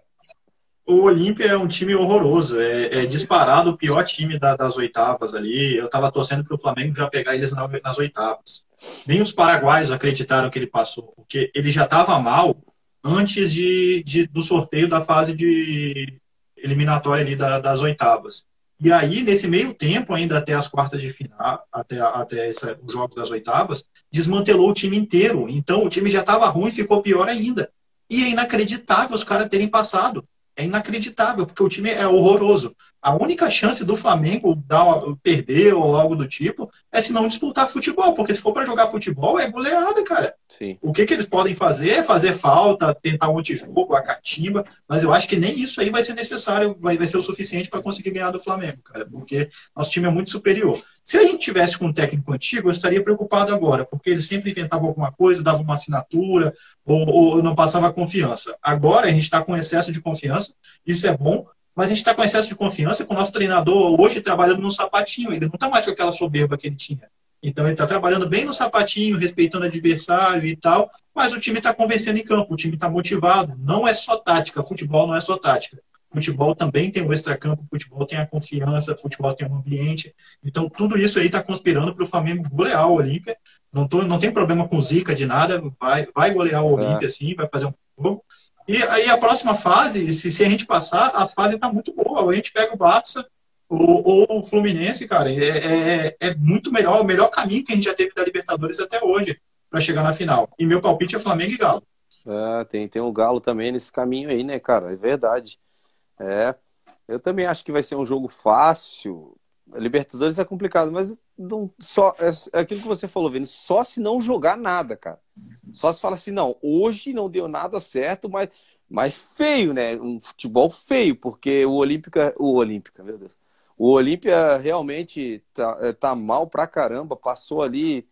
O Olímpia é um time horroroso, é, é disparado o pior time da, das oitavas ali. Eu tava torcendo para o Flamengo já pegar eles na, nas oitavas. Nem os paraguaios acreditaram que ele passou, porque ele já estava mal antes de, de, do sorteio da fase de eliminatória ali da, das oitavas. E aí, nesse meio tempo, ainda até as quartas de final, até, até essa, os jogos das oitavas, desmantelou o time inteiro. Então, o time já estava ruim, ficou pior ainda. E é inacreditável os caras terem passado. É inacreditável, porque o time é horroroso. A única chance do Flamengo dar, perder ou algo do tipo é se não disputar futebol, porque se for para jogar futebol é goleada, cara. Sim. O que, que eles podem fazer é fazer falta, tentar um antijogo, a catimba, mas eu acho que nem isso aí vai ser necessário, vai, vai ser o suficiente para conseguir ganhar do Flamengo, cara, porque nosso time é muito superior. Se a gente tivesse com um técnico antigo, eu estaria preocupado agora, porque ele sempre inventava alguma coisa, dava uma assinatura ou, ou não passava confiança. Agora a gente está com excesso de confiança, isso é bom, mas a gente está com excesso de confiança com o nosso treinador hoje trabalhando no sapatinho, ele não está mais com aquela soberba que ele tinha. Então ele está trabalhando bem no sapatinho, respeitando o adversário e tal, mas o time está convencendo em campo, o time está motivado. Não é só tática, futebol não é só tática. Futebol também tem o extracampo, futebol tem a confiança, futebol tem o ambiente. Então tudo isso aí está conspirando para o Flamengo golear o Olímpia. Não, tô, não tem problema com zica de nada, vai, vai golear o Olímpia é. sim, vai fazer um jogo. E aí a próxima fase, se, se a gente passar, a fase está muito boa. A gente pega o Barça ou, o Fluminense, cara. É, é, é, muito melhor, o melhor caminho que a gente já teve da Libertadores até hoje para chegar na final. E meu palpite é Flamengo e Galo. É, tem, tem o Galo também nesse caminho aí, né, cara? É verdade. É. Eu também acho que vai ser um jogo fácil. Libertadores é complicado, mas não, só é, é aquilo que você falou, Vini, só se não jogar nada, cara. Só se fala assim, não, hoje não deu nada certo, mas, mas feio, né? Um futebol feio, porque o Olímpica, o Olímpica, meu Deus. O Olímpia realmente tá, é, tá mal pra caramba, passou ali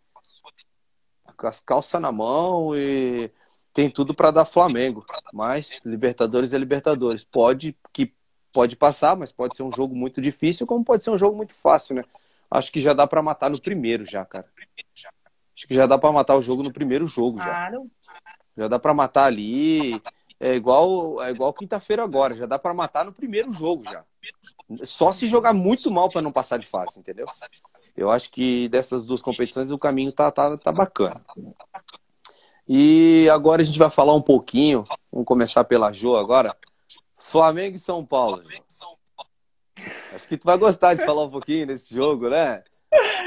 com as calças na mão e tem tudo para dar Flamengo. Mas Libertadores é Libertadores. Pode que pode passar, mas pode ser um jogo muito difícil, como pode ser um jogo muito fácil, né? Acho que já dá para matar no primeiro já, cara. Acho que já dá para matar o jogo no primeiro jogo já. Claro. Já dá para matar ali. É igual, é igual quinta-feira agora, já dá para matar no primeiro jogo já. Só se jogar muito mal para não passar de fase, entendeu? Eu acho que dessas duas competições o caminho tá, tá, tá bacana. E agora a gente vai falar um pouquinho, vamos começar pela Jo agora. Flamengo e São Paulo. Acho que tu vai gostar de falar um pouquinho desse jogo, né?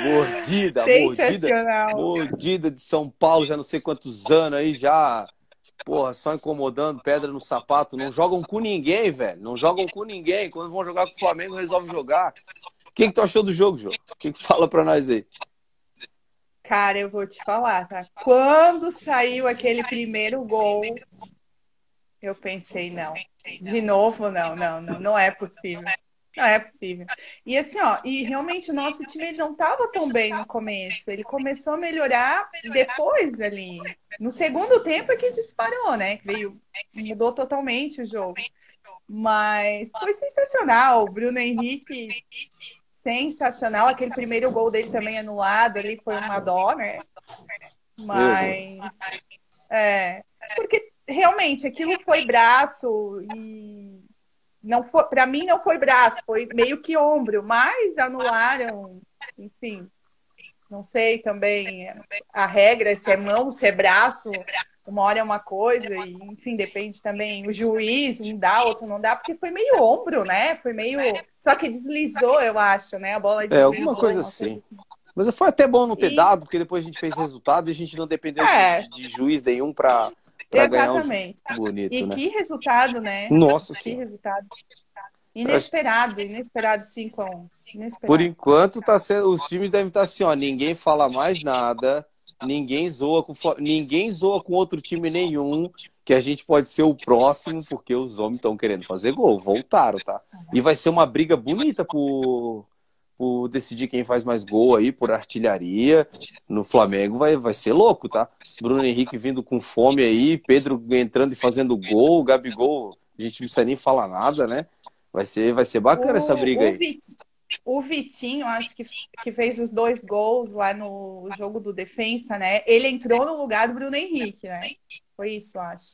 Mordida, mordida, mordida de São Paulo, já não sei quantos anos aí, já, porra, só incomodando, pedra no sapato. Não jogam com ninguém, velho. Não jogam com ninguém. Quando vão jogar com o Flamengo, resolve jogar. O que, que tu achou do jogo, João? O que, que fala pra nós aí? Cara, eu vou te falar, tá? Quando saiu aquele primeiro gol, eu pensei, não. De novo, não, não, não, não é possível. Não é possível. E assim, ó, e realmente o nosso time ele não estava tão bem no começo. Ele começou a melhorar depois ali. No segundo tempo é que disparou, né? Veio, mudou totalmente o jogo. Mas foi sensacional. O Bruno Henrique, sensacional. Aquele primeiro gol dele também anulado ali foi uma dó, né? Mas. É. Porque realmente aquilo foi braço e não foi, para mim não foi braço, foi meio que ombro, mas anularam, enfim. Não sei também a regra, se é mão, se é braço, uma hora é uma coisa, e, enfim, depende também. O juiz, um dá, outro não dá, porque foi meio ombro, né? Foi meio. Só que deslizou, eu acho, né? A bola deslizou. É, alguma coisa assim. Mas foi até bom não ter e... dado, porque depois a gente fez resultado e a gente não dependeu é. de, de juiz nenhum para Pra Exatamente. Um bonito, e né? que resultado, né? Nossa Que resultado. Inesperado, inesperado 5 a 1 Por enquanto, tá sendo, os times devem estar assim, ó, ninguém fala mais nada, ninguém zoa com ninguém zoa com outro time nenhum, que a gente pode ser o próximo, porque os homens estão querendo fazer gol, voltaram, tá? E vai ser uma briga bonita por, por decidir quem faz mais gol aí, por artilharia. No Flamengo vai, vai ser louco, tá? Bruno Henrique vindo com fome aí, Pedro entrando e fazendo gol, Gabigol, a gente não precisa nem falar nada, né? Vai ser, vai ser bacana o, essa briga aí. O Vitinho, acho que, que fez os dois gols lá no jogo do defensa, né? Ele entrou no lugar do Bruno Henrique, né? Foi isso, acho.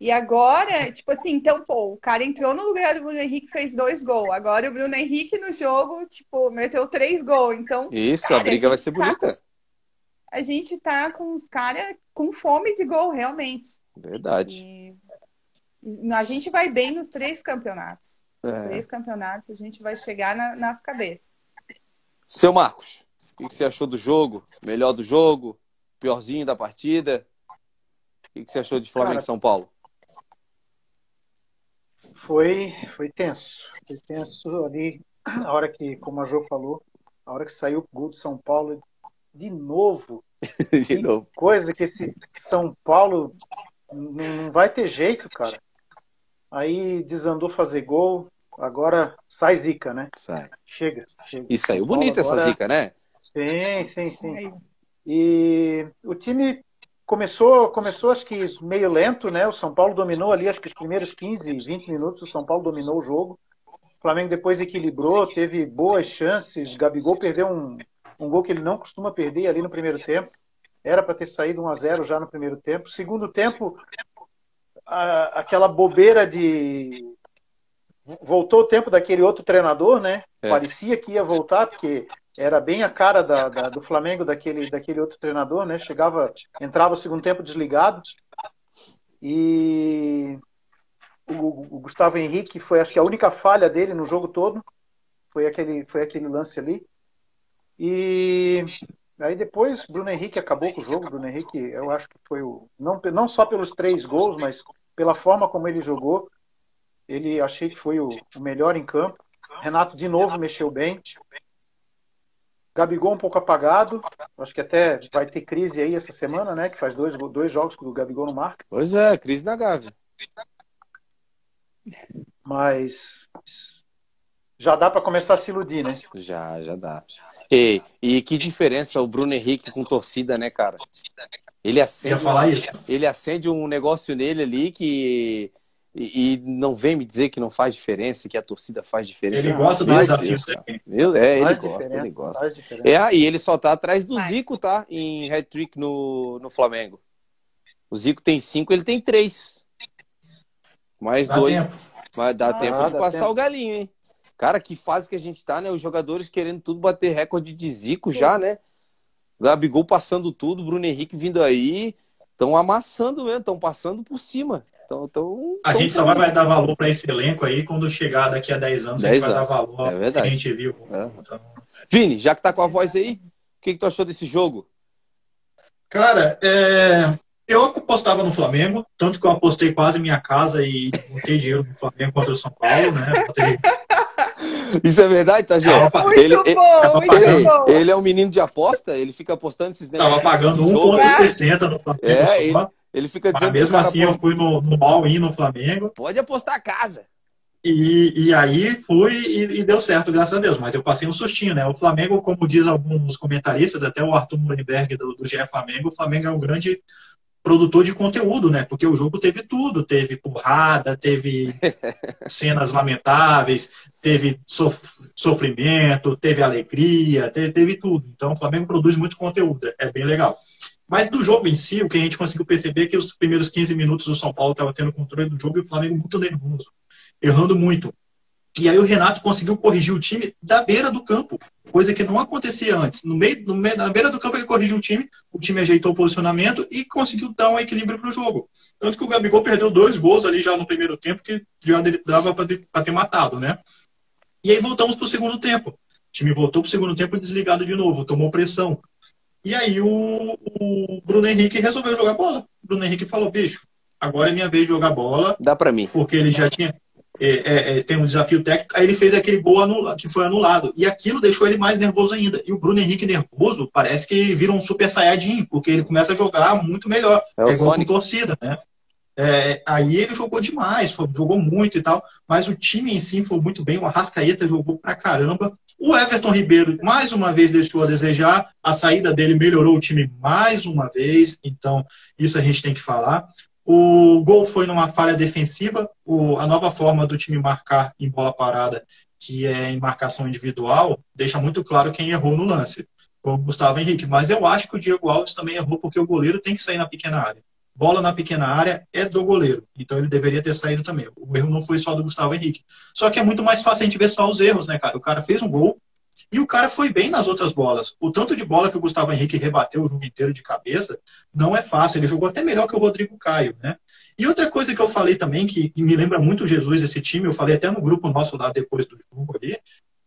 E agora, tipo assim, então, pô, o cara entrou no lugar do Bruno Henrique fez dois gols. Agora o Bruno Henrique no jogo, tipo, meteu três gols. Então. Isso, cara, a briga a vai ser tá bonita. com, a gente tá com os caras com fome de gol, realmente. Verdade. E a gente vai bem nos três campeonatos. É. Três campeonatos, a gente vai chegar na, nas cabeças. Seu Marcos, o que você achou do jogo? Melhor do jogo? Piorzinho da partida? O que você achou de Flamengo e São Paulo? Foi, foi tenso. Foi tenso ali, a hora que, como a Jo falou, a hora que saiu o gol do São Paulo, de novo. de novo. Coisa que esse São Paulo não vai ter jeito, cara. Aí desandou fazer gol, agora sai zica, né? Sai. Chega, chega. E saiu bonita agora... essa zica, né? Sim, sim, sim. E o time começou, começou acho que meio lento, né? O São Paulo dominou ali, acho que os primeiros 15, 20 minutos, o São Paulo dominou o jogo. O Flamengo depois equilibrou, teve boas chances. Gabigol perdeu um, um gol que ele não costuma perder ali no primeiro tempo. Era para ter saído 1 a 0 já no primeiro tempo. Segundo tempo, a, aquela bobeira de voltou o tempo daquele outro treinador, né? É. Parecia que ia voltar, porque era bem a cara da, da, do Flamengo daquele, daquele outro treinador, né? Chegava, entrava o segundo tempo desligado. E o, o, Gustavo Henrique foi, acho que a única falha dele no jogo todo. Foi aquele, foi aquele lance ali. E aí depois Bruno Henrique acabou com o jogo. Bruno Henrique, eu acho que foi o não, não só pelos três gols, mas pela forma como ele jogou. Ele achei que foi o, o melhor em campo. Renato de novo mexeu bem. Gabigol um pouco apagado. Acho que até vai ter crise aí essa semana, né? Que faz dois, dois jogos que o Gabigol não marca. Pois é, crise na Gávea. Mas já dá para começar a se iludir, né? Já, já dá. E, e que diferença o Bruno Henrique com torcida, né, cara? Ele acende, ele acende um negócio nele ali que e, e, não vem me dizer que não faz diferença, que a torcida faz diferença. Ele gosta do desafio. Meu, é, ele gosta, ele gosta. É, e ele só tá atrás do Zico, tá? Em hat-trick no, no Flamengo. O Zico tem cinco, ele tem três. Mais dá dois. Tempo. Mas dá ah, tempo de dá passar tempo. o galinho, hein? Cara, que fase que a gente tá, né? Os jogadores querendo tudo bater recorde de Zico já, né? Gabigol passando tudo, Bruno Henrique vindo aí. Estão amassando mesmo, estão passando por cima. Tão, tão, a gente só vai dar valor para esse elenco aí quando chegar daqui a 10 anos, 10 a gente vai anos. dar valor é verdade. que a gente viu. É. Então... Vini, já que tá com a voz aí, o que, que tu achou desse jogo? Cara, é... eu apostava no Flamengo, tanto que eu apostei quase minha casa e botei dinheiro no Flamengo contra o São Paulo, né? Botei... Isso é verdade, tá, gente? Ele, ele, ele, ele, é um menino de aposta, ele fica apostando esses negócios. Tava pagando 1,60 no Flamengo. É, ele, ele fica dizendo. Mas mesmo assim, eu fui no, no all-in no Flamengo. Pode apostar a casa. E, e aí fui e, e, deu certo, graças a Deus. Mas eu passei um sustinho, né? O Flamengo, como diz alguns comentaristas, até o Arthur Mullenberg do, do GE Flamengo, o Flamengo é um grande produtor de conteúdo, né? Porque o jogo teve tudo, teve porrada, teve cenas lamentáveis, teve sof sofrimento, teve alegria, teve, teve, tudo. Então o Flamengo produz muito conteúdo, é bem legal. Mas do jogo em si, o que a gente conseguiu perceber é que os primeiros 15 minutos o São Paulo estava tendo controle do jogo e o Flamengo muito nervoso, errando muito. E aí o Renato conseguiu corrigir o time da beira do campo, coisa que não acontecia antes. No meio, no meio, na beira do campo ele corrigiu o time, o time ajeitou o posicionamento e conseguiu dar um equilíbrio para o jogo. Tanto que o Gabigol perdeu dois gols ali já no primeiro tempo, que já dava para ter matado, né? E aí voltamos para o segundo tempo. O time voltou para o segundo tempo desligado de novo, tomou pressão. E aí o, o, Bruno Henrique resolveu jogar bola. O Bruno Henrique falou, bicho, agora é minha vez de jogar bola. Dá para mim. Porque ele já tinha. É, é, é, tem um desafio técnico, aí ele fez aquele gol anula, que foi anulado. E aquilo deixou ele mais nervoso ainda. E o Bruno Henrique nervoso parece que vira um super saiyajin, porque ele começa a jogar muito melhor. É, é igual com torcida, né? É, aí ele jogou demais, foi, jogou muito e tal, mas o time em si foi muito bem. O Arrascaeta jogou pra caramba. O Everton Ribeiro, mais uma vez, deixou a desejar. A saída dele melhorou o time mais uma vez. Então, isso a gente tem que falar. O gol foi numa falha defensiva. O, a nova forma do time marcar em bola parada, que é em marcação individual, deixa muito claro quem errou no lance. Foi o Gustavo Henrique. Mas eu acho que o Diego Alves também errou, porque o goleiro tem que sair na pequena área. Bola na pequena área é do goleiro. Então ele deveria ter saído também. O erro não foi só do Gustavo Henrique. Só que é muito mais fácil a gente ver só os erros, né, cara? O cara fez um gol e o cara foi bem nas outras bolas. O tanto de bola que o Gustavo Henrique rebateu o jogo inteiro de cabeça não é fácil. Ele jogou até melhor que o Rodrigo Caio, né? E outra coisa que eu falei também, que me lembra muito Jesus, esse time, eu falei até no grupo nosso lá depois do jogo ali,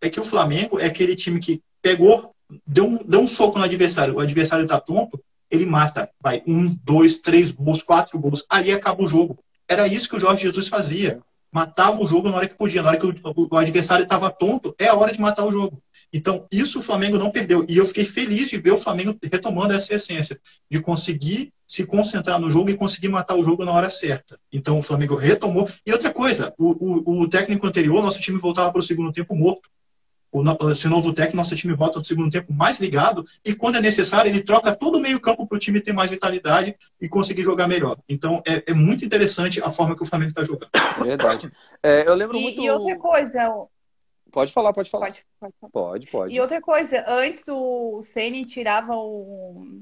é que o Flamengo é aquele time que pegou, deu um, deu um soco no adversário, o adversário tá tonto, ele mata, vai, um, dois, três gols, quatro gols, aí acaba o jogo. Era isso que o Jorge Jesus fazia. matava o jogo na hora que podia, na hora que o adversário estava tonto, é a hora de matar o jogo. Então, isso o Flamengo não perdeu. E eu fiquei feliz de ver o Flamengo retomando essa essência, de conseguir se concentrar no jogo e conseguir matar o jogo na hora certa. Então, o Flamengo retomou. E outra coisa, o, o, o técnico anterior, nosso time voltava para o segundo tempo morto. O, esse novo técnico, nosso time volta no segundo tempo mais ligado e, quando é necessário, ele troca todo o meio-campo para o time ter mais vitalidade e conseguir jogar melhor. Então, é, é muito interessante a forma que o Flamengo está jogando. Verdade. É, eu lembro E, muito. e outra coisa, Pode falar, pode falar. pode, pode falar. Pode, pode. E outra coisa, antes o Ceni tirava o,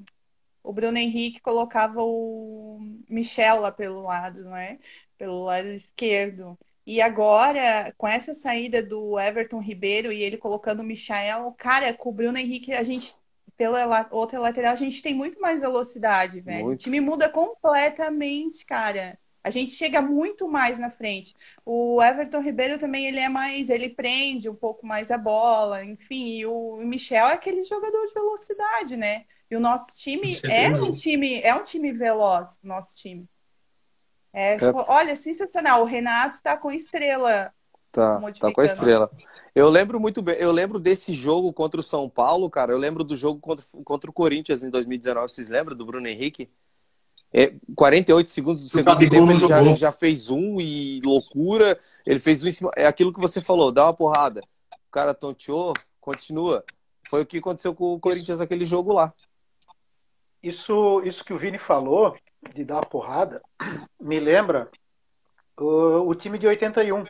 o Bruno Henrique, colocava o Michel lá pelo lado, né? Pelo lado esquerdo. E agora, com essa saída do Everton Ribeiro e ele colocando o Michel, cara, com o Bruno Henrique, a gente, pela la- outra lateral, a gente tem muito mais velocidade, velho. O Muito. time muda completamente, cara. A gente chega muito mais na frente. O Everton Ribeiro também, ele é mais, ele prende um pouco mais a bola, enfim, e o Michel é aquele jogador de velocidade, né? E o nosso time é é um time, é um time veloz, nosso time. É, É. olha, sensacional. O Renato tá com estrela. Tá, tá com a estrela. Eu lembro muito bem, eu lembro desse jogo contra o São Paulo, cara. Eu lembro do jogo contra, contra o Corinthians em 2019. Vocês lembram do Bruno Henrique? É, 48 segundos do segundo tempo, ele já, já fez um e loucura. Ele fez um em cima. É aquilo que você falou, dá uma porrada. O cara tonteou, continua. Foi o que aconteceu com o Corinthians naquele jogo lá. Isso, isso que o Vini falou, de dar porrada, me lembra o, o time de 81.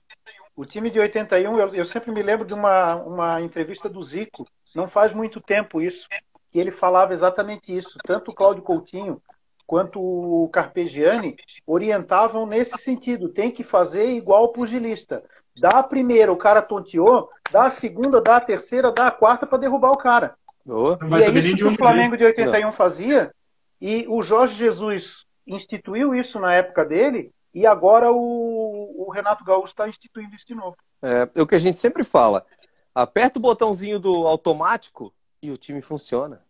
O time de 81, eu, eu sempre me lembro de uma, uma entrevista do Zico, não faz muito tempo isso, que ele falava exatamente isso. Tanto o Cláudio Coutinho quanto o Carpegiani orientavam nesse sentido. Tem que fazer igual o pugilista. Dá a primeira, o cara tonteou, dá a segunda, dá a terceira, dá a quarta para derrubar o cara. Não vai E é isso que de o Flamengo de 81 fazia. E o Jorge Jesus instituiu isso na época dele. E agora o, o Renato Gaúcho está instituindo isso de novo. É, é o que a gente sempre fala. Aperta o botãozinho do automático e o time funciona.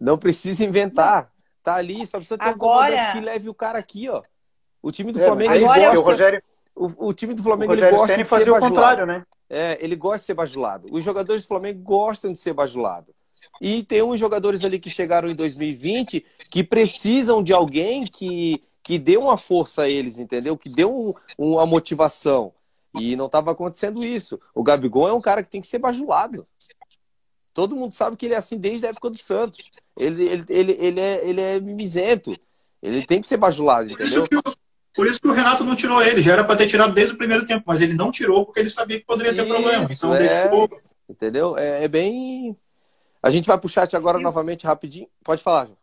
Não precisa inventar. Tá ali, só precisa ter um Agora- comandante que leve o cara aqui, ó. O time do É, Flamengo, ele porque o gosta. Rogério, O, o time do Flamengo, ele gosta de ser bajulado. contrário, né? É, ele gosta de ser bajulado. Os jogadores do Flamengo gostam de ser bajulado. E tem uns jogadores ali que chegaram em 2020 que precisam de alguém que, que dê uma força a eles, entendeu? Que dê um, uma motivação. E não estava acontecendo isso. O Gabigol é um cara que tem que ser bajulado. Todo mundo sabe que ele é assim desde a época do Santos. Ele, ele, ele, ele, é, ele é mimizento. Ele tem que ser bajulado, Por entendeu? isso, que, o- por isso que o Renato não tirou ele. Já era para ter tirado desde o primeiro tempo, mas ele não tirou porque ele sabia que poderia ter Isso, problema. Então é. deixou. Entendeu? É, é bem. A gente vai pro chat agora novamente rapidinho. Pode falar, Ju.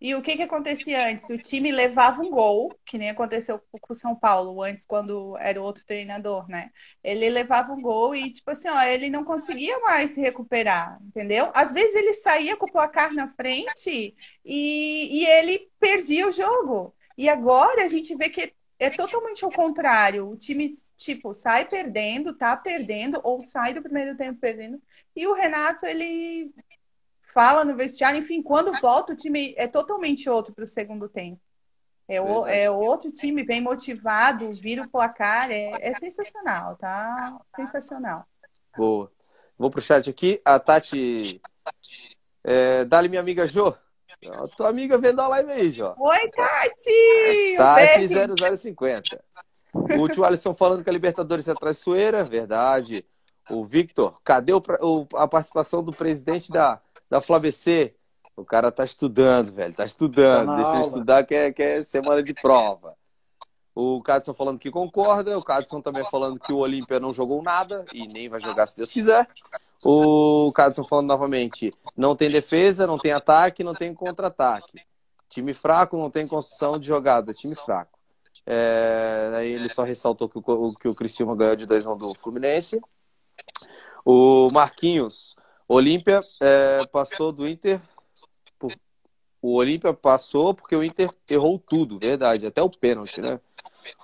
E o que que acontecia antes? O time levava um gol, que nem aconteceu com o São Paulo antes, quando era outro treinador, né? Ele levava um gol e, tipo assim, ó, ele não conseguia mais se recuperar, entendeu? Às vezes ele saía com o placar na frente e, e ele perdia o jogo. E agora a gente vê que é totalmente ao contrário. O time, tipo, sai perdendo, tá perdendo, ou sai do primeiro tempo perdendo. E o Renato, ele fala no vestiário, enfim, quando volta, o time é totalmente outro para o segundo tempo. É, o, é outro time bem motivado, vira o placar, é, é sensacional, tá? Sensacional. Boa. Vou pro chat aqui. A Tati. É, Dali, minha amiga Jo. Ó, Tua amiga vendo a live aí, Jo. Oi, Tati! Um Tati beijo. 0050. O tio Alisson falando que a Libertadores é traiçoeira. Verdade. O Victor, cadê o- a participação do presidente da, da FlaBC? O cara tá estudando, velho. Tá estudando. Tá Deixa ele aula. estudar que é, que é semana de prova. O Cadson falando que concorda. O Cadson também falando que o Olímpia não jogou nada e nem vai jogar se Deus quiser. O Cadson falando novamente: não tem defesa, não tem ataque, não tem contra-ataque. Time fraco, não tem construção de jogada. Time fraco. É, aí ele só ressaltou que o, que o Criciúma ganhou de 2 1 do Fluminense. O Marquinhos, Olímpia é, passou do Inter. por- o Olímpia passou porque o Inter errou tudo, verdade, até o pênalti, né?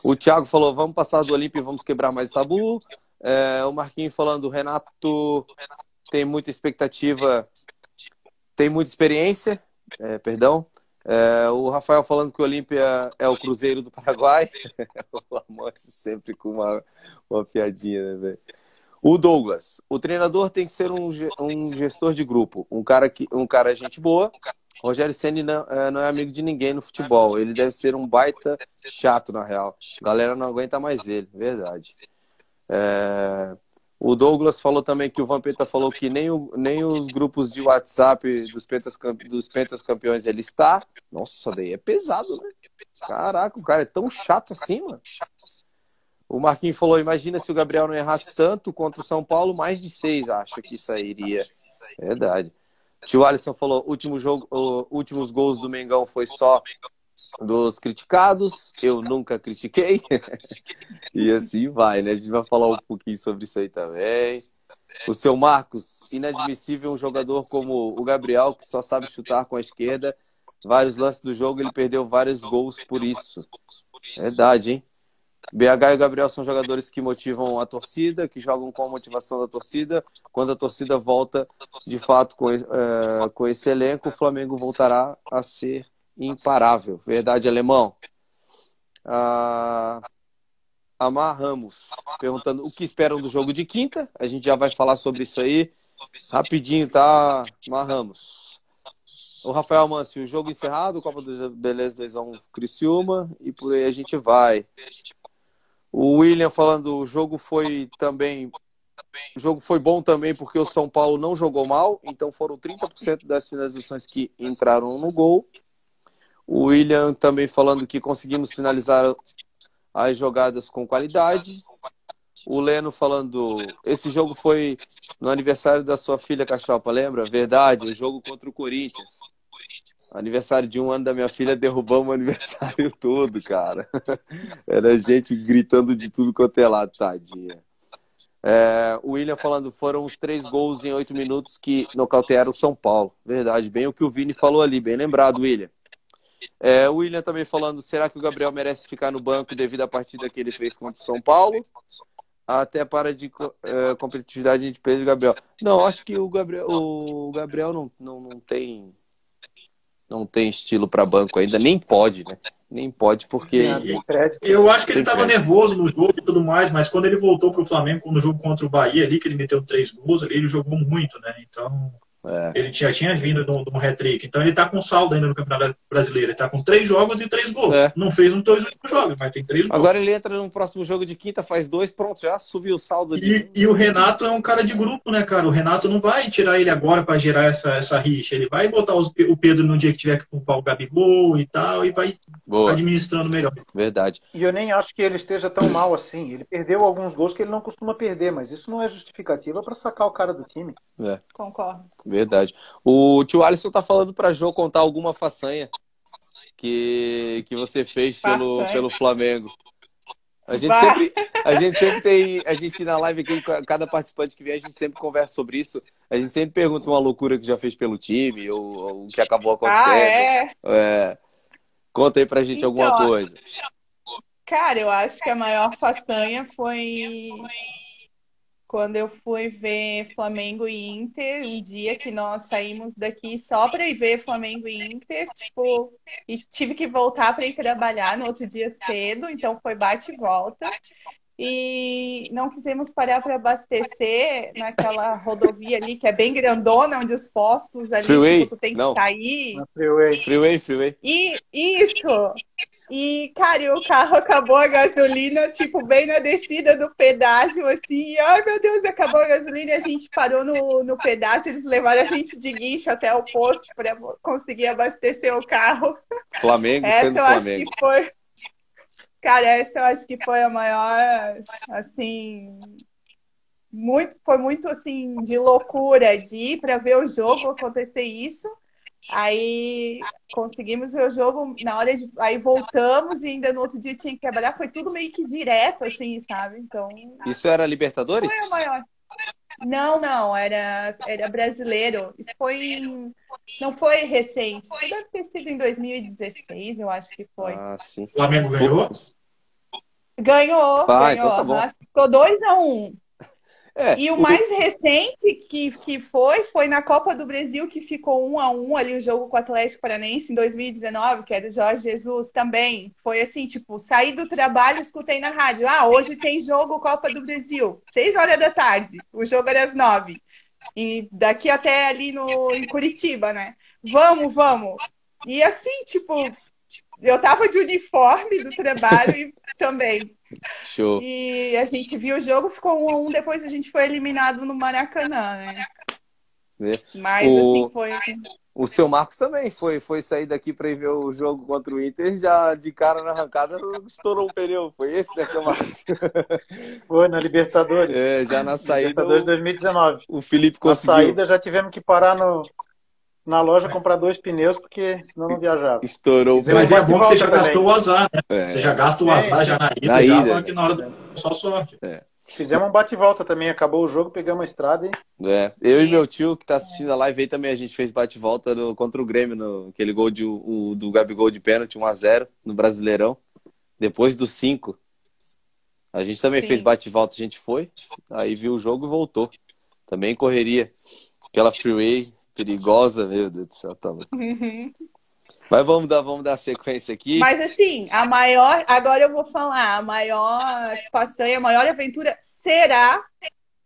O Thiago falou: vamos passar do Olímpia e vamos quebrar mais tabu. É, o Marquinhos falando: o Renato tem muita expectativa, tem muita experiência, é, perdão. É, o Rafael falando que o Olímpia é o Cruzeiro do Paraguai. o Amorce sempre com uma, uma piadinha, né, velho? O Douglas, o treinador tem que ser um, um gestor de grupo, um cara que um cara gente boa. Rogério Ceni não, é, não é amigo de ninguém no futebol. Ele deve ser um baita chato na real. A galera não aguenta mais ele, verdade. É, o Douglas falou também que o Vampeta falou que nem, o, nem os grupos de WhatsApp dos Pentas, dos Pentas Campeões ele está. Nossa, daí é pesado, né? Caraca, o cara é tão chato assim, mano. O Marquinhos falou: imagina se o Gabriel não errasse tanto contra o São Paulo, mais de seis, acho que sairia. Verdade. Tio Alisson falou: último jogo, últimos gols do Mengão foi só dos criticados. Eu nunca critiquei. e assim vai, né? A gente vai falar um pouquinho sobre isso aí também. O seu Marcos, inadmissível um jogador como o Gabriel, que só sabe chutar com a esquerda. Vários lances do jogo, ele perdeu vários gols por isso. Verdade, hein? BH e Gabriel são jogadores que motivam a torcida, que jogam com a motivação da torcida. Quando a torcida volta, de fato, com, é, com esse elenco, o Flamengo voltará a ser imparável. Verdade, alemão. Ah, Amar Ramos, perguntando o que esperam do jogo de quinta. A gente já vai falar sobre isso aí. Rapidinho, tá? Amar Ramos. O Rafael Mancio, o jogo encerrado, Copa do Beleza 2x1 Criciúma, e por aí a gente vai. O William falando, o jogo foi também. O jogo foi bom também porque o São Paulo não jogou mal, então foram 30% das finalizações que entraram no gol. O William também falando que conseguimos finalizar as jogadas com qualidade. O Leno falando, esse jogo foi no aniversário da sua filha Cachopa, lembra? Verdade, o jogo contra o Corinthians. Aniversário de um ano da minha filha, derrubamos o aniversário todo, cara. Era gente gritando de tudo quanto é lado, tadinha. É, o William falando, foram os três gols em oito minutos que nocautearam o São Paulo. Verdade, bem o que o Vini falou ali, bem lembrado, William. É, o William também falando, será que o Gabriel merece ficar no banco devido à partida que ele fez contra o São Paulo? Até para de é, competitividade de Pedro e Gabriel. Não, acho que o Gabriel, o Gabriel não, não, não tem não tem estilo para banco ainda, nem pode, né? Nem pode, porque. Eu acho que ele estava nervoso no jogo e tudo mais, mas quando ele voltou para o Flamengo no jogo contra o Bahia ali, que ele meteu três gols ali, ele jogou muito, né? Então. É. Ele já tinha vindo de um hat-trick. Então ele está com saldo ainda no Campeonato Brasileiro. Ele está com três jogos e três gols. É. Não fez um dois últimos jogos, mas tem três gols. Agora ele entra no próximo jogo de quinta, faz dois, pronto, já subiu o saldo. E, e, o Renato é um cara de grupo, né, cara? O Renato não vai tirar ele agora para gerar essa, essa rixa. Ele vai botar os, o Pedro no dia que tiver que culpar o Gabigol e tal, e vai Boa. administrando melhor. Verdade. E eu nem acho que ele esteja tão mal assim. Ele perdeu alguns gols que ele não costuma perder, mas isso não é justificativa para sacar o cara do time. É. Concordo. Verdade. O tio Alisson tá falando pra Jô contar alguma façanha que, que você fez pelo, pelo Flamengo. A gente, sempre, a gente sempre tem. A gente na live aqui, cada participante que vem, a gente sempre conversa sobre isso. A gente sempre pergunta uma loucura que já fez pelo time, ou, o que acabou ah, acontecendo. Ah, é? é. Conta aí pra gente então, alguma coisa. Cara, eu acho que a maior façanha foi quando eu fui ver Flamengo e Inter, um dia que nós saímos daqui só para ir ver Flamengo e Inter, tipo, e tive que voltar para ir trabalhar no outro dia cedo, então foi bate e volta e não quisemos parar para abastecer naquela rodovia ali que é bem grandona, onde os postos ali freeway. Tipo, tu tem que não. sair. freeway. Freeway, freeway. E isso. E, cara, o carro acabou a gasolina, tipo, bem na descida do pedágio, assim. E, ai, meu Deus, acabou a gasolina e a gente parou no, no pedágio. Eles levaram a gente de guincho até o posto para conseguir abastecer o carro. Flamengo Essa sendo eu Flamengo. Cara, essa eu acho que foi a maior, assim, muito, foi muito assim de loucura de ir para ver o jogo acontecer isso. Aí conseguimos ver o jogo na hora de. Aí voltamos e ainda no outro dia tinha que trabalhar. Foi tudo meio que direto, assim, sabe? Então. Isso era Libertadores? Foi a maior. Não, não, era, era brasileiro. Isso foi. Não foi recente. Isso deve ter sido em 2016, eu acho que foi. Ah, sim. O Flamengo ganhou? Ganhou, ah, ganhou. Então tá bom. Acho que ficou 2x1. Um. É, e o, o mais recente que, que foi, foi na Copa do Brasil, que ficou um a um ali o jogo com o Atlético Paranaense em 2019, que é do Jorge Jesus também. Foi assim, tipo, saí do trabalho, escutei na rádio. Ah, hoje tem jogo Copa do Brasil, seis horas da tarde. O jogo era às nove. E daqui até ali no, em Curitiba, né? Vamos, vamos. E assim, tipo, eu tava de uniforme do trabalho e também. Show. E a gente viu o jogo, ficou um a um, depois a gente foi eliminado no Maracanã, né? É. Mas o... assim foi. O seu Marcos também foi, foi sair daqui para ir ver o jogo contra o Inter, já de cara na arrancada estourou um pneu. Foi esse, né, seu Marcos? Foi, na Libertadores. É, já na saída. Libertadores 2019. O Felipe conseguiu. Na saída já tivemos que parar no, na loja comprar dois pneus, porque senão não viajava. Estourou. Mas é bom que você já também. gastou o azar, né? É. Você já gasta o é, azar é, já na ida, na ida. que na hora do... só sorte. É. Fizemos um bate-volta também, acabou o jogo, pegamos a estrada e... É, eu e meu tio que tá assistindo a live aí também, a gente fez bate-volta contra o Grêmio, no, aquele gol de, o, do Gabigol de pênalti, 1x0 no Brasileirão, depois do 5. A gente também Sim. fez bate-volta, a gente foi, aí viu o jogo e voltou. Também correria. Aquela freeway perigosa, meu Deus do céu, tá louco. Uhum. Mas vamos dar, vamos dar sequência aqui. Mas assim, a maior, agora eu vou falar, a maior passeio, a maior aventura será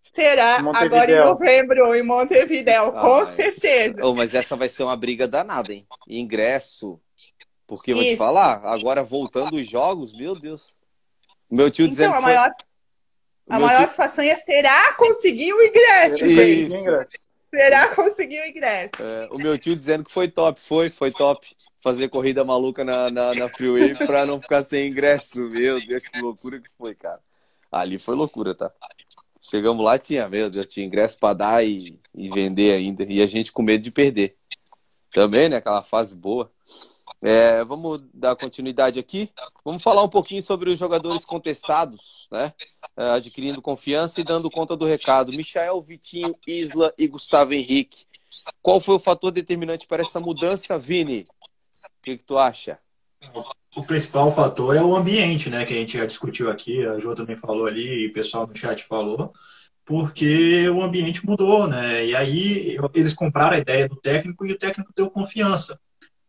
será agora em novembro em Montevidéu, ah, com certeza. Oh, mas essa vai ser uma briga danada, hein? Ingresso. Porque eu vou te falar, agora voltando os jogos, meu Deus. Meu tio então, dizendo a maior, foi... a maior tio... façanha será conseguir o ingresso. Isso. Será conseguir o ingresso? É, o meu tio dizendo que foi top, foi, foi top. Fazer corrida maluca na, na, na Freeway pra não ficar sem ingresso. Meu Deus, que loucura que foi, cara. Ali foi loucura, tá? Chegamos lá, tinha, meu Deus, tinha ingresso pra dar e, e vender ainda. E a gente com medo de perder. Também, né? Aquela fase boa. É, vamos dar continuidade aqui. Vamos falar um pouquinho sobre os jogadores contestados, né? É, adquirindo confiança e dando conta do recado. Michael, Vitinho, Isla e Gustavo Henrique. Qual foi o fator determinante para essa mudança, Vini? O que, que tu acha? O principal fator é o ambiente, né? Que a gente já discutiu aqui, a Jo também falou ali, e o pessoal no chat falou, porque o ambiente mudou, né? E aí eles compraram a ideia do técnico e o técnico deu confiança.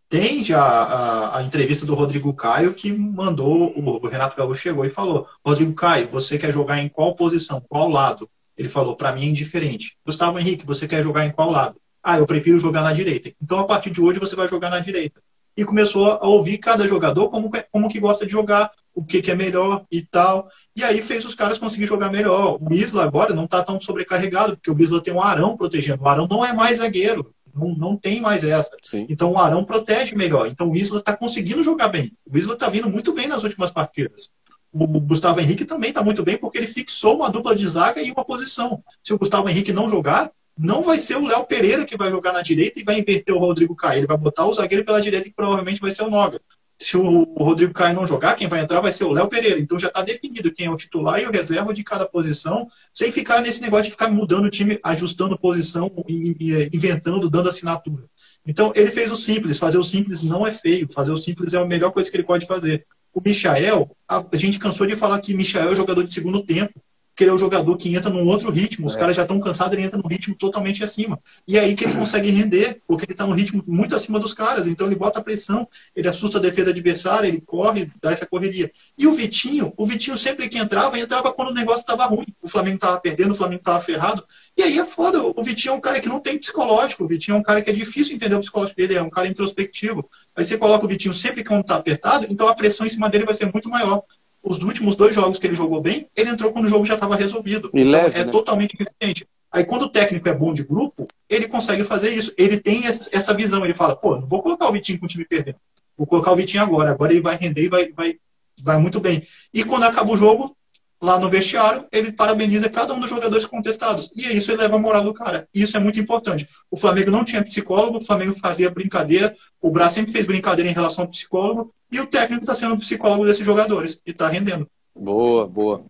Tem já a, a, entrevista do Rodrigo Caio que mandou, o Renato Gaúcho chegou e falou: Rodrigo Caio, você quer jogar em qual posição, qual lado? Ele falou: para mim é indiferente. Gustavo Henrique, você quer jogar em qual lado? Ah, eu prefiro jogar na direita. Então a partir de hoje você vai jogar na direita. E começou a ouvir cada jogador como, como que gosta de jogar, o que, que é melhor e tal. E aí fez os caras conseguir jogar melhor. O Isla agora não está tão sobrecarregado, porque o Isla tem um Arão protegendo. O Arão não é mais zagueiro. Não, não tem mais essa. Sim. Então o Arão protege melhor. Então o Isla está conseguindo jogar bem. O Isla está vindo muito bem nas últimas partidas. O Gustavo Henrique também está muito bem porque ele fixou uma dupla de zaga e uma posição. Se o Gustavo Henrique não jogar, não vai ser o Léo Pereira que vai jogar na direita e vai inverter o Rodrigo Caio. Ele vai botar o zagueiro pela direita e provavelmente vai ser o Noga se o Rodrigo Caio não jogar, quem vai entrar vai ser o Léo Pereira. Então já está definido quem é o titular e o reserva de cada posição, sem ficar nesse negócio de ficar mudando o time, ajustando posição, inventando, dando assinatura. Então ele fez o simples. Fazer o simples não é feio. Fazer o simples é a melhor coisa que ele pode fazer. O Michael, a gente cansou de falar que Michael é jogador de segundo tempo porque ele é o jogador que entra num outro ritmo. Os é. caras já estão cansados, ele entra num ritmo totalmente acima. E é aí que ele consegue render, porque ele está num ritmo muito acima dos caras. Então ele bota a pressão, ele assusta a defesa adversária, ele corre, dá essa correria. E o Vitinho, o Vitinho sempre que entrava, entrava quando o negócio estava ruim. O Flamengo estava perdendo, o Flamengo estava ferrado. E aí é foda. O Vitinho é um cara que não tem psicológico. O Vitinho é um cara que é difícil entender o psicológico dele, é um cara introspectivo. Aí você coloca o Vitinho sempre que está apertado, então a pressão em cima dele vai ser muito maior os últimos dois jogos que ele jogou bem, ele entrou quando o jogo já estava resolvido. E então, leve, é né? totalmente diferente. Aí quando o técnico é bom de grupo, ele consegue fazer isso. Ele tem essa visão. Ele fala, pô, não vou colocar o Vitinho com o time perdendo. Vou colocar o Vitinho agora. Agora ele vai render e vai, vai, vai muito bem. E quando acaba o jogo, lá no vestiário, ele parabeniza cada um dos jogadores contestados. E é isso eleva a moral do cara. E isso é muito importante. O Flamengo não tinha psicólogo, o Flamengo fazia brincadeira, o Braz sempre fez brincadeira em relação ao psicólogo, e o técnico está sendo o psicólogo desses jogadores e está rendendo. Boa, boa.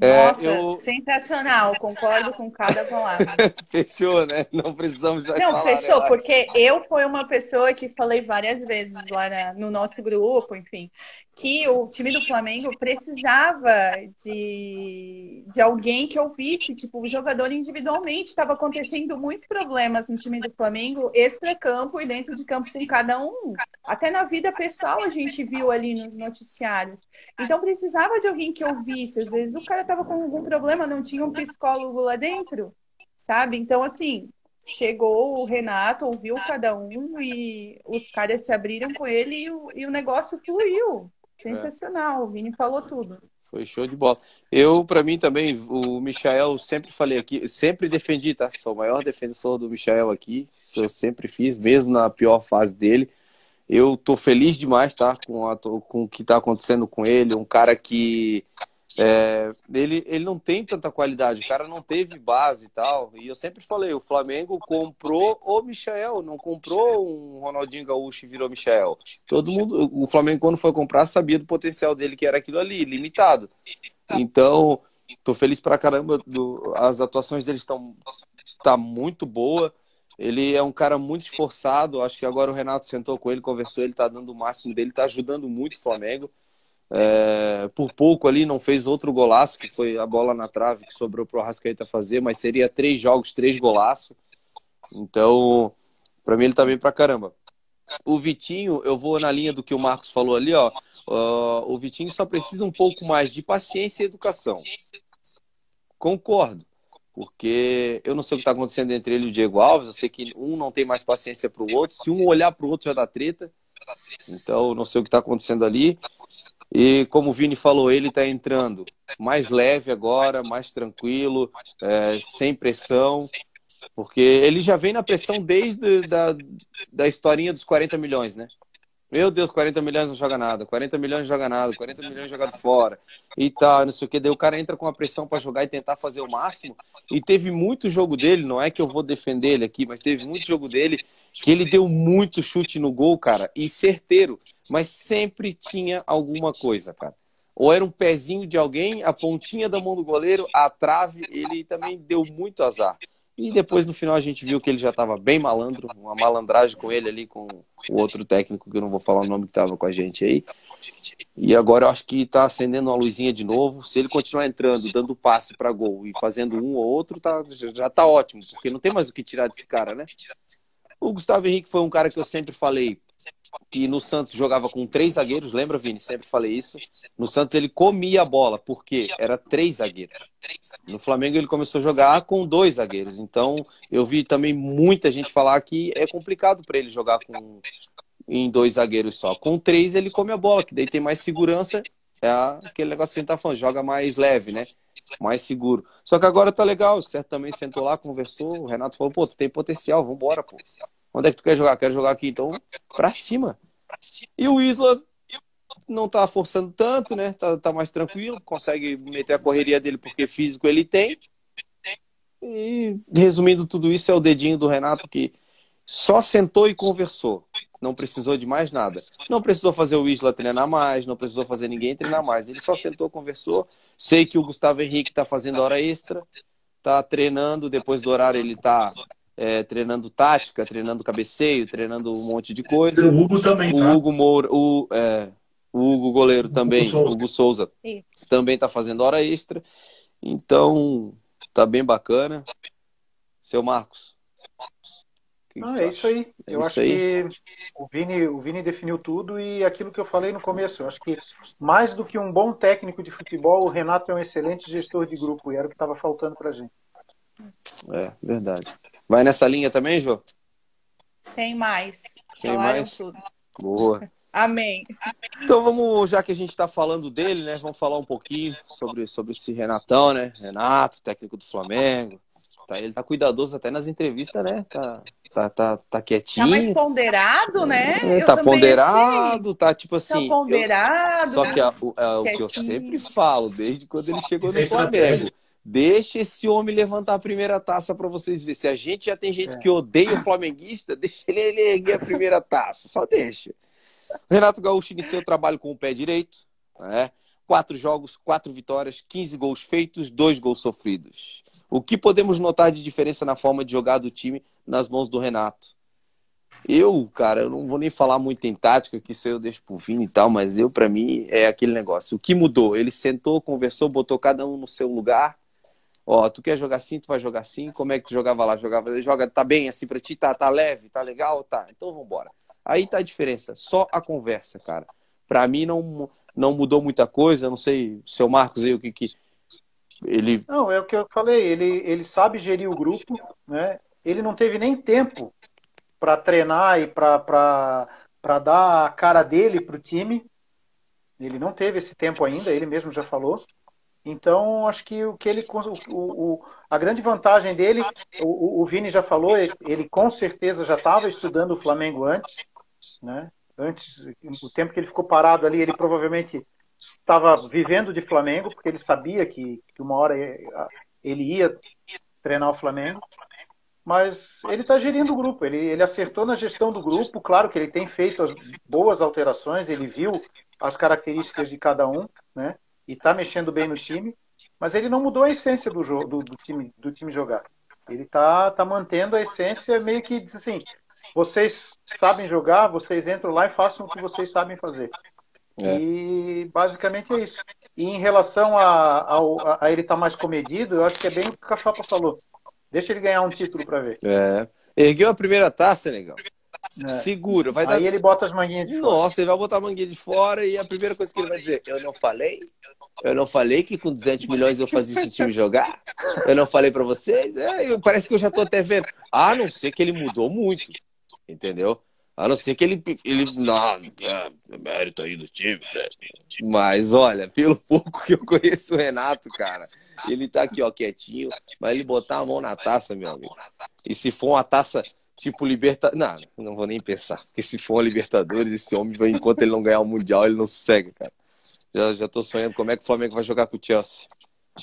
É, Nossa, eu... sensacional, concordo com cada palavra. fechou, né? Não precisamos já Não, falar, fechou, né? porque eu fui uma pessoa que falei várias vezes lá na, no nosso grupo, enfim, que o time do Flamengo precisava de, de alguém que ouvisse, tipo, o jogador individualmente. Estava acontecendo muitos problemas no time do Flamengo, extra-campo e dentro de campo com cada um. Até na vida pessoal a gente viu ali nos noticiários. Então precisava de alguém que ouvisse. Às vezes o cara estava com algum problema, não tinha um psicólogo lá dentro, sabe? Então, assim, chegou o Renato, ouviu cada um e os caras se abriram com ele e o, e o negócio fluiu. Sensacional, é. o Vini falou tudo. Foi show de bola. Eu, para mim também, o Michael, sempre falei aqui, sempre defendi, tá? Sou o maior defensor do Michael aqui. Isso eu sempre fiz, mesmo na pior fase dele. Eu tô feliz demais, tá? Com, a, com o que tá acontecendo com ele. Um cara que é, ele, ele não tem tanta qualidade, o cara não teve base e tal. E eu sempre falei, o Flamengo comprou o Michel, não comprou um Ronaldinho Gaúcho e virou Michel. Todo mundo, o Flamengo quando foi comprar sabia do potencial dele que era aquilo ali, limitado. Então, tô feliz pra caramba, do, as atuações dele estão tá muito boa. Ele é um cara muito esforçado, acho que agora o Renato sentou com ele, conversou, ele tá dando o máximo dele, tá ajudando muito o Flamengo. É, por pouco ali não fez outro golaço, que foi a bola na trave que sobrou para o Arrascaeta fazer, mas seria três jogos, três golaços. Então, para mim ele tá bem pra caramba. O Vitinho, eu vou na linha do que o Marcos falou ali, ó. Uh, o Vitinho só precisa um pouco mais de paciência e educação. Concordo. Porque eu não sei o que está acontecendo entre ele e o Diego Alves. Eu sei que um não tem mais paciência para o outro. Se um olhar para o outro já dá treta. Então, não sei o que está acontecendo ali. E como o Vini falou, ele está entrando mais leve agora, mais tranquilo, é, sem pressão, porque ele já vem na pressão desde da, da historinha dos 40 milhões, né? Meu Deus, 40 milhões não joga nada, 40 milhões não joga nada, 40 milhões jogado fora e tal, não sei o que. Daí o cara entra com a pressão para jogar e tentar fazer o máximo. E teve muito jogo dele, não é que eu vou defender ele aqui, mas teve muito jogo dele que ele deu muito chute no gol, cara, e certeiro mas sempre tinha alguma coisa, cara. Ou era um pezinho de alguém, a pontinha da mão do goleiro, a trave, ele também deu muito azar. E depois no final a gente viu que ele já estava bem malandro, uma malandragem com ele ali, com o outro técnico, que eu não vou falar o nome que estava com a gente aí. E agora eu acho que está acendendo uma luzinha de novo. Se ele continuar entrando, dando passe para gol e fazendo um ou outro, tá, já está ótimo, porque não tem mais o que tirar desse cara, né? O Gustavo Henrique foi um cara que eu sempre falei, que no Santos jogava com três zagueiros, lembra, Vini? Sempre falei isso. No Santos ele comia a bola, porque era três zagueiros. No Flamengo ele começou a jogar com dois zagueiros. Então eu vi também muita gente falar que é complicado para ele jogar com em dois zagueiros só. Com três ele come a bola, que daí tem mais segurança. É aquele negócio que a gente tá falando, joga mais leve, né? Mais seguro. Só que agora tá legal, o certo também sentou lá, conversou, o Renato falou, pô, tu tem potencial, vambora, pô. Onde é que tu quer jogar? Quero jogar aqui. Então, pra cima. E o Isla não tá forçando tanto, né? Tá, tá mais tranquilo, consegue meter a correria dele porque físico ele tem. E resumindo tudo isso, é o dedinho do Renato que só sentou e conversou. Não precisou de mais nada. Não precisou fazer o Isla treinar mais, não precisou fazer ninguém treinar mais. Ele só sentou, conversou. Sei que o Gustavo Henrique está fazendo hora extra, está treinando. Depois do horário, ele está é, treinando tática, treinando cabeceio, treinando um monte de coisa. O Hugo também, o tá? Hugo Moura, o, é, o Hugo goleiro também, Hugo Souza, Hugo Souza também está fazendo hora extra. Então, tá bem bacana. Seu Marcos. Não, é isso aí. É eu isso acho aí. que o Vini, o Vini definiu tudo e aquilo que eu falei no começo. Eu acho que mais do que um bom técnico de futebol, o Renato é um excelente gestor de grupo e era o que estava faltando para gente. É, verdade. Vai nessa linha também, Jô? Sem mais. Sem mais? Tudo. Boa. Amém. Então vamos, já que a gente está falando dele, né? Vamos falar um pouquinho sobre, sobre esse Renatão, né? Renato, técnico do Flamengo. Tá, ele tá cuidadoso até nas entrevistas, né? Tá, tá, tá, tá quietinho. Tá mais ponderado, né? É, tá ponderado, achei. tá tipo assim. Tá ponderado. Eu, só que é, é o que eu sempre falo, desde quando ele chegou no Flamengo. Deixa esse homem levantar a primeira taça para vocês verem. Se a gente já tem gente é. que odeia o flamenguista, deixa ele, ele erguer a primeira taça. Só deixa. Renato Gaúcho iniciou o trabalho com o pé direito. Né? Quatro jogos, quatro vitórias, 15 gols feitos, dois gols sofridos. O que podemos notar de diferença na forma de jogar do time nas mãos do Renato? Eu, cara, eu não vou nem falar muito em tática, que isso eu deixo pro Vini e tal, mas eu, para mim, é aquele negócio. O que mudou? Ele sentou, conversou, botou cada um no seu lugar. Ó, tu quer jogar assim, tu vai jogar assim. Como é que tu jogava lá? Jogava, joga, tá bem assim pra ti? Tá, tá leve? Tá legal? Tá. Então vambora. Aí tá a diferença. Só a conversa, cara. Pra mim não, não mudou muita coisa. Não sei, seu Marcos aí, o que que. Ele... Não, é o que eu falei. Ele, ele sabe gerir o grupo, né? Ele não teve nem tempo para treinar e para dar a cara dele para o time. Ele não teve esse tempo ainda, ele mesmo já falou. Então, acho que o que ele o, o a grande vantagem dele, o, o Vini já falou, ele com certeza já estava estudando o Flamengo antes, né? Antes, o tempo que ele ficou parado ali, ele provavelmente estava vivendo de Flamengo, porque ele sabia que, que uma hora ele ia treinar o Flamengo mas ele está gerindo o grupo, ele, ele acertou na gestão do grupo, claro que ele tem feito as boas alterações, ele viu as características de cada um, né? E está mexendo bem no time, mas ele não mudou a essência do, jogo, do, do time, do time jogar. Ele está tá mantendo a essência, meio que diz assim: vocês sabem jogar, vocês entram lá e façam o que vocês sabem fazer. É. E basicamente é isso. E em relação a, a, a ele estar tá mais comedido, eu acho que é bem o que o Cachopa falou. Deixa ele ganhar um título para ver. É. Ergueu a primeira taça, legal. É. Segura, vai dar. Aí ele bota as manguinhas de fora. Nossa, ele vai botar a manguinha de fora e a primeira coisa que ele vai dizer: Eu não falei? Eu não falei que com 200 milhões eu fazia esse time jogar? Eu não falei para vocês? É, eu, parece que eu já tô até vendo. A não ser que ele mudou muito, entendeu? A não ser que ele. ele não, é, é mérito aí do time. Né? Mas olha, pelo pouco que eu conheço o Renato, cara ele tá aqui, ó, quietinho, mas ele botar a mão na taça, meu amigo. E se for uma taça tipo Libertadores. Não, não vou nem pensar. Porque se for uma Libertadores, esse homem, enquanto ele não ganhar o Mundial, ele não sossega, cara. Já, já tô sonhando como é que o Flamengo vai jogar com o Chelsea.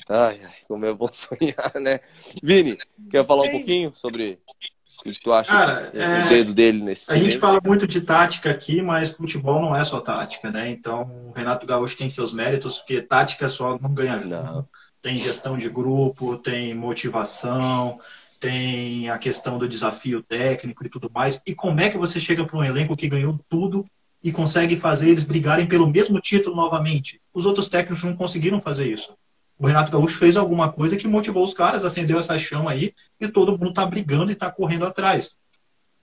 Ai, ai, como é bom sonhar, né? Vini, quer falar um pouquinho sobre o que tu acha Cara, do é... dedo dele nesse A gente fala muito de tática aqui, mas futebol não é só tática, né? Então, o Renato Gaúcho tem seus méritos, porque tática só não ganha jogo. Não tem gestão de grupo, tem motivação, tem a questão do desafio técnico e tudo mais. E como é que você chega para um elenco que ganhou tudo e consegue fazer eles brigarem pelo mesmo título novamente? Os outros técnicos não conseguiram fazer isso. O Renato Gaúcho fez alguma coisa que motivou os caras, acendeu essa chama aí e todo mundo está brigando e está correndo atrás.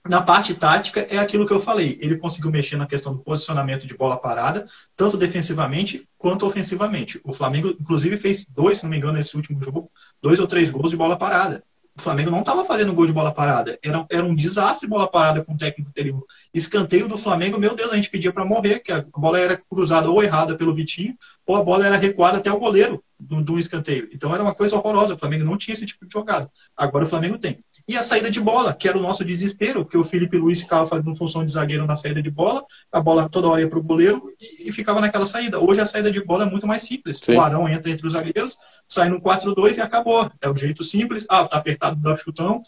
Na parte tática, é aquilo que eu falei. Ele conseguiu mexer na questão do posicionamento de bola parada, tanto defensivamente quanto ofensivamente. O Flamengo, inclusive, fez dois, se não me engano, nesse último jogo, dois ou três gols de bola parada. O Flamengo não estava fazendo gol de bola parada. Era, era um desastre de bola parada com o técnico anterior. Escanteio do Flamengo, meu Deus, a gente pedia para morrer, que a bola era cruzada ou errada pelo Vitinho, ou a bola era recuada até o goleiro de um escanteio. Então era uma coisa horrorosa. O Flamengo não tinha esse tipo de jogada. Agora o Flamengo tem. E a saída de bola, que era o nosso desespero, que o Felipe Luiz ficava fazendo função de zagueiro na saída de bola, a bola toda hora ia para o goleiro e, e, ficava naquela saída. Hoje a saída de bola é muito mais simples. Sim. O Arão entra entre os zagueiros, sai no 4-2 e acabou. É o jeito simples. Ah, tá apertado, dá chutão.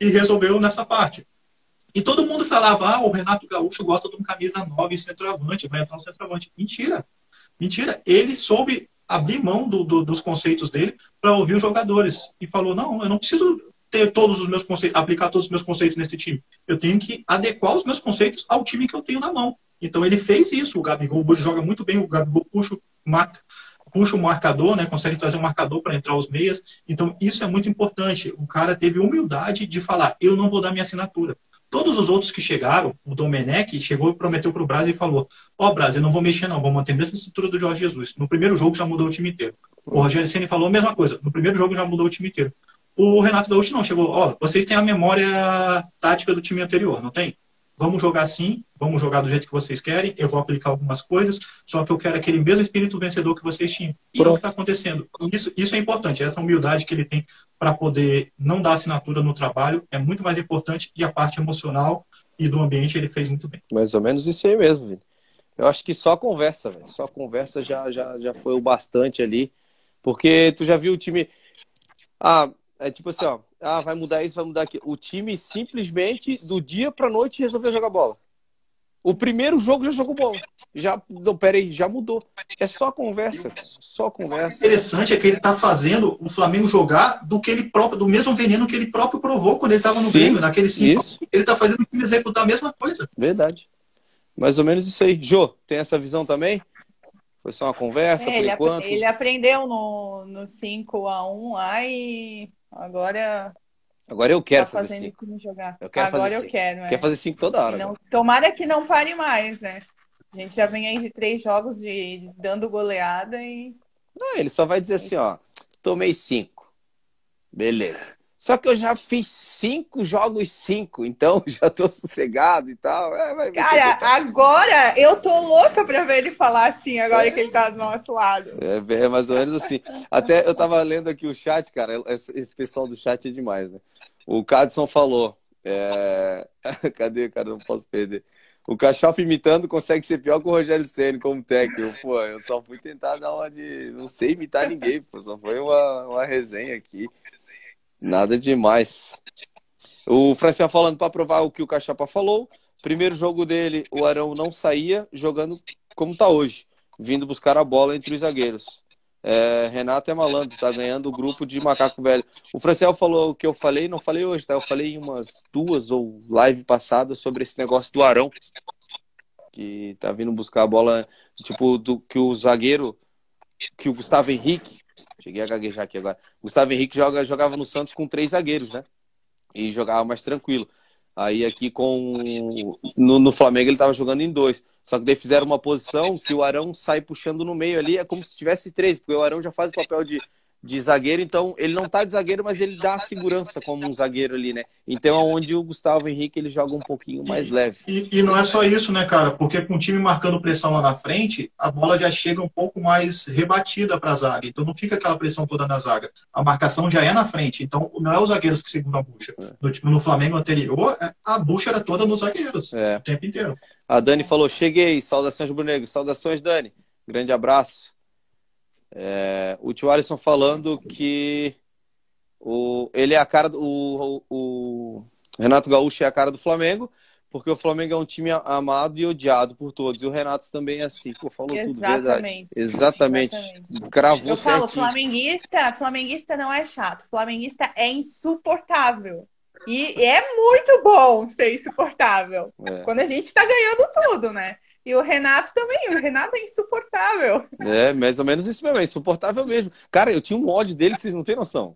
E resolveu nessa parte. E todo mundo falava, ah, o Renato Gaúcho gosta de um camisa 9 centroavante, vai entrar um centroavante. Mentira. Mentira. Ele soube abrir mão do, do, dos conceitos dele para ouvir os jogadores. E falou: não, eu não preciso ter todos os meus conceitos, aplicar todos os meus conceitos nesse time. Eu tenho que adequar os meus conceitos ao time que eu tenho na mão. Então ele fez isso. O Gabigol hoje joga muito bem, o Gabigol puxa, marca, puxa o marcador, né? consegue trazer um marcador para entrar os meias. Então isso é muito importante. O cara teve humildade de falar: eu não vou dar minha assinatura. Todos os outros que chegaram, o Domenech chegou e prometeu para o Brasil e falou: Ó, oh, Brasil, eu não vou mexer, não, vou manter a mesma estrutura do Jorge Jesus. No primeiro jogo já mudou o time inteiro. O Rogério Ceni falou a mesma coisa. No primeiro jogo já mudou o time inteiro. O Renato Gaúcho não, chegou, ó, vocês têm a memória tática do time anterior, não tem? Vamos jogar assim, vamos jogar do jeito que vocês querem, eu vou aplicar algumas coisas, só que eu quero aquele mesmo espírito vencedor que vocês tinham. E Pronto. é o que está acontecendo. Isso, isso é importante, essa humildade que ele tem para poder não dar assinatura no trabalho é muito mais importante e a parte emocional e do ambiente ele fez muito bem. Mais ou menos isso aí mesmo, Vini. Eu acho que só conversa, velho. Só conversa já, já, já foi o bastante ali. Porque tu já viu o time. Ah, é tipo assim, ó. Ah, vai mudar isso, vai mudar aquilo. O time simplesmente, do dia pra noite, resolveu jogar bola. O primeiro jogo já jogou bola. Já, não, peraí, já mudou. É só conversa. Só conversa. O interessante é que ele está fazendo o Flamengo jogar do que ele próprio, do mesmo veneno que ele próprio provou quando ele estava no Grêmio, naquele cinco. Isso. Ele está fazendo o time executar a mesma coisa. Verdade. Mais ou menos isso aí. Jô, tem essa visão também? Foi só uma conversa, é, por ele enquanto? Ele aprendeu no, no 5x1 lá e agora Agora eu quero tá fazer cinco. Jogar. Eu quero Agora eu cinco. quero. É. Quer fazer cinco toda hora. Não, tomara que não pare mais, né? A gente já vem aí de três jogos de, de dando goleada e. Não, ele só vai dizer assim, ó. Tomei cinco. Beleza. Só que eu já fiz cinco jogos cinco, então já tô sossegado e tal. É, Cara, agora eu tô louca pra ver ele falar assim, agora é. que ele tá do nosso lado. É, é, mais ou menos assim. Até eu tava lendo aqui o chat, cara, esse pessoal do chat é demais, né? O Cadson falou. É... Cadê, cara? Não posso perder. O Cachofa imitando consegue ser pior que o Rogério Senna como técnico. Pô, eu só fui tentar dar uma de. Não sei imitar ninguém, pô. Só foi uma, uma resenha aqui. Nada demais. O Franciel falando para provar o que o Cachapa falou. Primeiro jogo dele, o Arão não saía jogando como tá hoje, vindo buscar a bola entre os zagueiros. É, Renato é malandro, tá ganhando o grupo de macaco velho. O Franciel falou o que eu falei, não falei hoje, tá? Eu falei em umas duas ou live passadas sobre esse negócio do Arão, que tá vindo buscar a bola, tipo, do que o zagueiro, que o Gustavo Henrique Cheguei a gaguejar aqui agora. Gustavo Henrique joga, jogava no Santos com três zagueiros, né? E jogava mais tranquilo. Aí aqui com. No, no Flamengo ele estava jogando em dois. Só que daí fizeram uma posição que o Arão sai puxando no meio ali, é como se tivesse três, porque o Arão já faz o papel de de zagueiro, então ele não tá de zagueiro, mas ele dá segurança como um zagueiro ali, né? Então é onde o Gustavo Henrique ele joga um pouquinho mais leve. E, e, não é só isso, né, cara? Porque com o time marcando pressão lá na frente, a bola já chega um pouco mais rebatida para a zaga. Então não fica aquela pressão toda na zaga. A marcação já é na frente. Então não é os zagueiros que seguram a bucha. É. No, tipo, no Flamengo anterior, é, a bucha era toda nos zagueiros é. o tempo inteiro. A Dani falou: cheguei, saudações Brunegro, saudações Dani. Grande abraço. É, o tio Alisson falando que o, ele é a cara do. O, o, Renato Gaúcho é a cara do Flamengo, porque o Flamengo é um time amado e odiado por todos. E o Renato também é assim. Pô, falou Exatamente. tudo, verdade. Exatamente. Exatamente. Cravou Eu falo, flamenguista, flamenguista não é chato. Flamenguista é insuportável. E é muito bom ser insuportável. É. Quando a gente tá ganhando tudo, né? E o Renato também, o Renato é insuportável. É, mais ou menos isso mesmo, é insuportável mesmo. Cara, eu tinha um ódio dele que vocês não têm noção.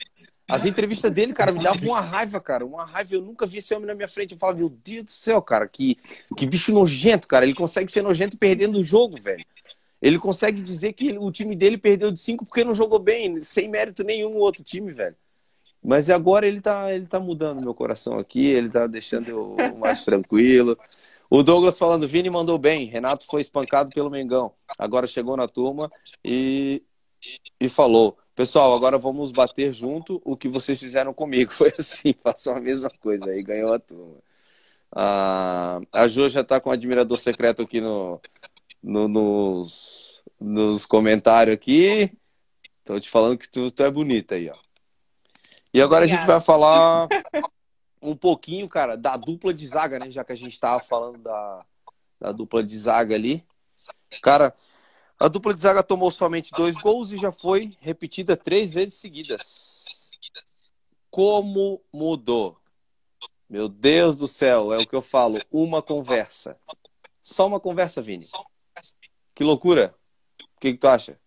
As entrevistas dele, cara, me davam uma raiva, cara. Uma raiva. Eu nunca vi esse homem na minha frente. Eu falava, meu Deus do céu, cara, que, que bicho nojento, cara. Ele consegue ser nojento perdendo o jogo, velho. Ele consegue dizer que o time dele perdeu de cinco porque não jogou bem, sem mérito nenhum o outro time, velho. Mas agora ele tá, ele tá mudando meu coração aqui, ele tá deixando eu mais tranquilo. O Douglas falando, Vini mandou bem, Renato foi espancado pelo Mengão. Agora chegou na turma e, e falou: Pessoal, agora vamos bater junto o que vocês fizeram comigo. Foi assim, façam a mesma coisa aí, ganhou a turma. Ah, a Ju já está com um admirador secreto aqui no, no, nos, nos comentários aqui. Tô te falando que tu, tu é bonita aí, ó. E agora Obrigada. a gente vai falar um pouquinho, cara, da dupla de zaga, né? Já que a gente tava falando da, da dupla de zaga ali. Cara, a dupla de zaga tomou somente dois gols e já foi repetida três vezes seguidas. Como mudou? Meu Deus do céu, é o que eu falo. Uma conversa. Só uma conversa, Vini. Que loucura. O que, que tu acha?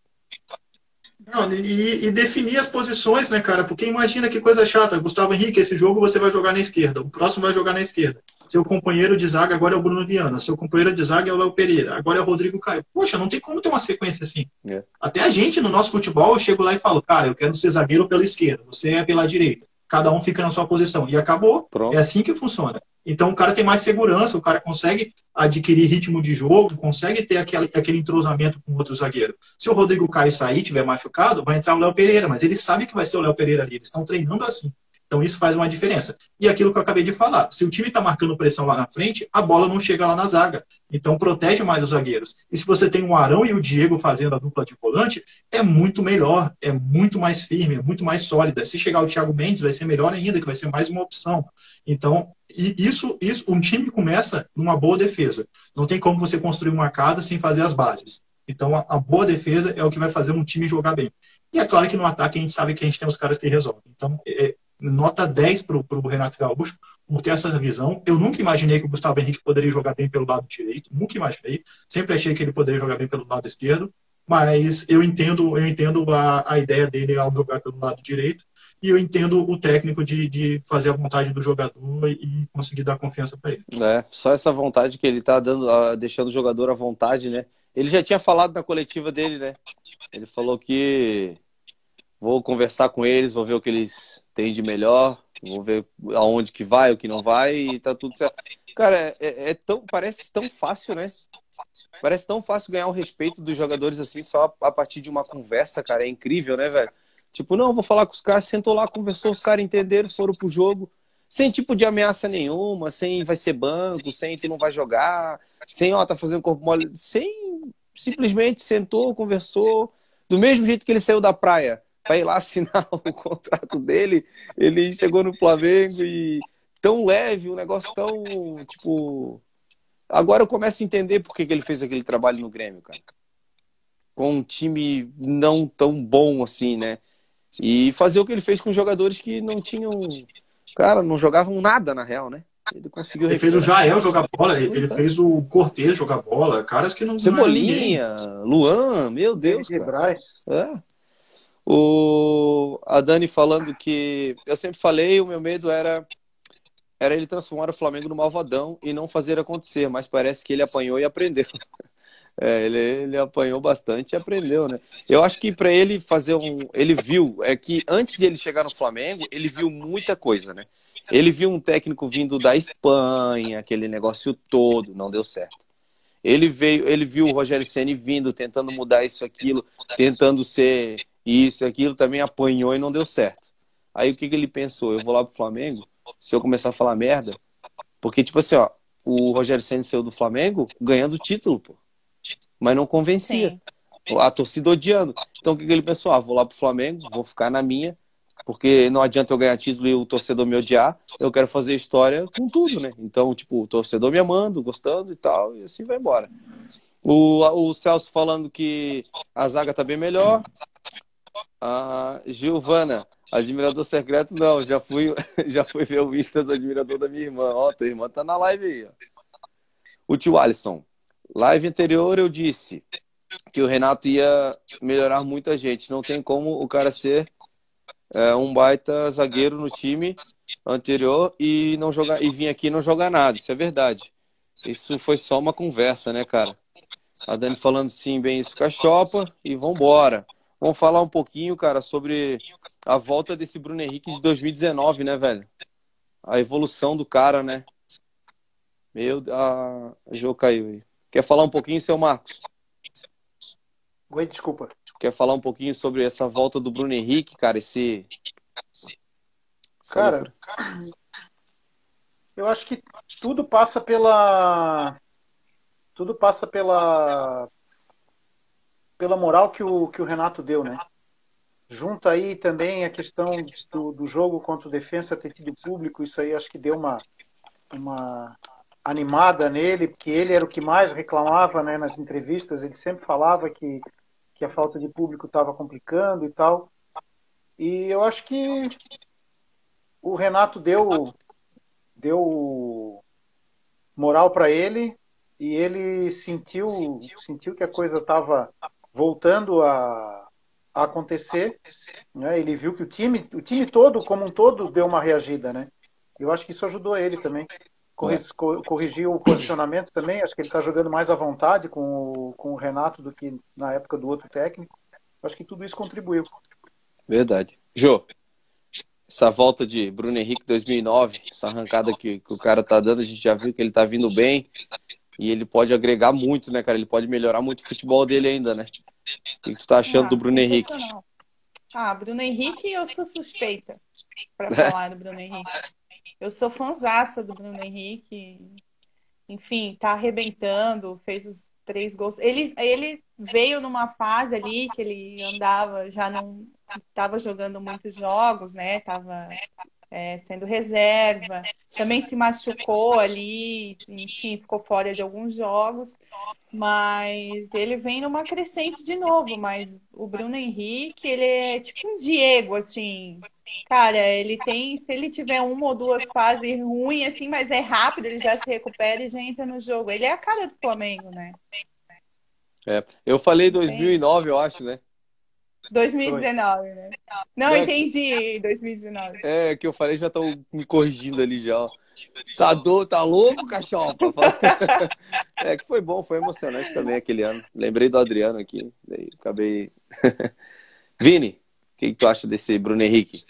Não, e, e, definir as posições, né, cara? Porque imagina que coisa chata. Gustavo Henrique, esse jogo você vai jogar na esquerda, o próximo vai jogar na esquerda. Seu companheiro de zaga agora é o Bruno Viana, seu companheiro de zaga é o Léo Pereira, agora é o Rodrigo Caio. Poxa, não tem como ter uma sequência assim. É. Até a gente, no nosso futebol, eu chego lá e falo, cara, eu quero ser zagueiro pela esquerda, você é pela direita. Cada um fica na sua posição. E acabou. Pronto. É assim que funciona. Então o cara tem mais segurança, o cara consegue adquirir ritmo de jogo, consegue ter aquele, aquele entrosamento com outro zagueiro. Se o Rodrigo Caio sair tiver machucado, vai entrar o Léo Pereira, mas ele sabe que vai ser o Léo Pereira ali. Eles estão treinando assim. Então isso faz uma diferença. E aquilo que eu acabei de falar, se o time está marcando pressão lá na frente, a bola não chega lá na zaga. Então protege mais os zagueiros. E se você tem o Arão e o Diego fazendo a dupla de volante, é muito melhor, é muito mais firme, é muito mais sólida. Se chegar o Thiago Mendes, vai ser melhor ainda, que vai ser mais uma opção. Então, isso, isso, um time começa numa boa defesa. Não tem como você construir uma casa sem fazer as bases. Então, a, a, boa defesa é o que vai fazer um time jogar bem. E é claro que no ataque a gente sabe que a gente tem os caras que resolvem. Então, é, nota 10 para o Renato Gaúcho por ter essa visão. Eu nunca imaginei que o Gustavo Henrique poderia jogar bem pelo lado direito. Nunca imaginei. Sempre achei que ele poderia jogar bem pelo lado esquerdo. Mas eu entendo, eu entendo a, a ideia dele ao jogar pelo lado direito e eu entendo o técnico de, de fazer a vontade do jogador e conseguir dar confiança para ele. É, só essa vontade que ele tá dando, deixando o jogador à vontade, né? Ele já tinha falado na coletiva dele, né? Ele falou que vou conversar com eles, vou ver o que eles têm de melhor, vou ver aonde que vai, o que não vai e tá tudo certo. Cara, é, é tão, parece tão fácil, né? Parece tão fácil ganhar o respeito dos jogadores assim só a partir de uma conversa, cara. É incrível, né, velho? Tipo, não, vou falar com os caras, sentou lá, conversou, os caras entenderam, foram pro jogo, sem tipo de ameaça nenhuma, sem vai ser banco, sem tu não vai jogar, sem, ó, tá fazendo corpo mole, sem, simplesmente sentou, conversou, do mesmo jeito que ele saiu da praia para ir lá assinar o contrato dele, ele chegou no Flamengo e tão leve, um negócio tão, tipo... Agora eu começo a entender por que, que ele fez aquele trabalho no Grêmio, cara. Com um time não tão bom assim, né? E fazer o que ele fez com jogadores que não tinham. Cara, não jogavam nada na real, né? Ele conseguiu. Ele fez o Jael jogar bola, ele, ele fez o Cortez jogar bola, caras que não. Cebolinha, Luan, meu Deus. Cara. É. O... A Dani falando que. Eu sempre falei, o meu medo era. Era ele transformar o Flamengo no malvadão e não fazer acontecer, mas parece que ele apanhou e aprendeu. É, ele, ele apanhou bastante e aprendeu, né? Eu acho que para ele fazer um. Ele viu, é que antes de ele chegar no Flamengo, ele viu muita coisa, né? Ele viu um técnico vindo da Espanha, aquele negócio todo, não deu certo. Ele veio, ele viu o Rogério Ceni vindo, tentando mudar isso, aquilo, tentando ser isso, aquilo, também apanhou e não deu certo. Aí o que, que ele pensou? Eu vou lá pro Flamengo, se eu começar a falar merda, porque tipo assim, ó, o Rogério Ceni saiu do Flamengo ganhando título, pô mas não convencia. Sim. A torcida odiando. Então o que, ele pensou? Ah, vou lá pro Flamengo, vou ficar na minha, porque não adianta eu ganhar título e o torcedor me odiar. Eu quero fazer história com tudo, né? Então, tipo, o torcedor me amando, gostando e tal, e assim vai embora. O, o Celso falando que a zaga tá bem melhor. A Gilvana, admirador secreto, não, já fui, já fui ver o Insta do admirador da minha irmã. Ó, tua irmã tá na live aí, ó. O tio Alisson, Live anterior eu disse que o Renato ia melhorar muita gente. Não tem como o cara ser é, um baita zagueiro no time anterior e não jogar e vir aqui não jogar nada. Isso é verdade. Isso foi só uma conversa, né, cara? A Dani falando sim, bem isso com a Chopa e vambora. Vamos falar um pouquinho, cara, sobre a volta desse Bruno Henrique de 2019, né, velho? A evolução do cara, né? Meu, a, a Jô caiu aí. Quer falar um pouquinho, seu Marcos? Oi, desculpa. Quer falar um pouquinho sobre essa volta do Bruno Henrique, cara? Esse. Cara, eu acho que tudo passa pela. Tudo passa pela. Pela moral que o, que o Renato deu, né? Junto aí também a questão do, do jogo contra o defensa ter tido público, isso aí acho que deu uma, uma animada nele, porque ele era o que mais reclamava né, nas entrevistas, ele sempre falava que, que a falta de público estava complicando e tal. E eu acho que o Renato deu, deu moral para ele e ele sentiu, sentiu que a coisa estava voltando a, a acontecer. Né? Ele viu que o time, o time todo, como um todo, deu uma reagida. Né? Eu acho que isso ajudou ele também corrigiu o posicionamento também. Acho que ele está jogando mais à vontade com o, com o Renato do que na época do outro técnico. Acho que tudo isso contribuiu. Verdade. Jô, essa volta de Bruno Henrique 2009, essa arrancada que, que o cara tá dando, a gente já viu que ele tá vindo bem e ele pode agregar muito, né, cara? Ele pode melhorar muito o futebol dele ainda, né? O que tu tá achando ah, do Bruno Henrique? Ah, Bruno Henrique, eu sou suspeita para falar do Bruno Henrique. Eu sou fãzaça do Bruno Henrique. Enfim, tá arrebentando, fez os três gols. Ele, ele veio numa fase ali que ele andava, já não estava jogando muitos jogos, né? Tava é, sendo reserva. Também se machucou ali, enfim, ficou fora de alguns jogos. Mas ele vem numa crescente de novo. Mas o Bruno Henrique, ele é tipo um Diego, assim. Cara, ele tem, se ele tiver uma ou duas fases ruins, assim, mas é rápido, ele já se recupera e já entra no jogo. Ele é a cara do Flamengo, né? É, eu falei 2009, eu acho, né? 2019, né? Não, é, entendi, 2019. É, que eu falei, já estão me corrigindo ali já. Tá, do, tá louco, cachorro? é que foi bom, foi emocionante também aquele ano. Lembrei do Adriano aqui, daí acabei. Vini, o que, que, tu acha desse Bruno Henrique?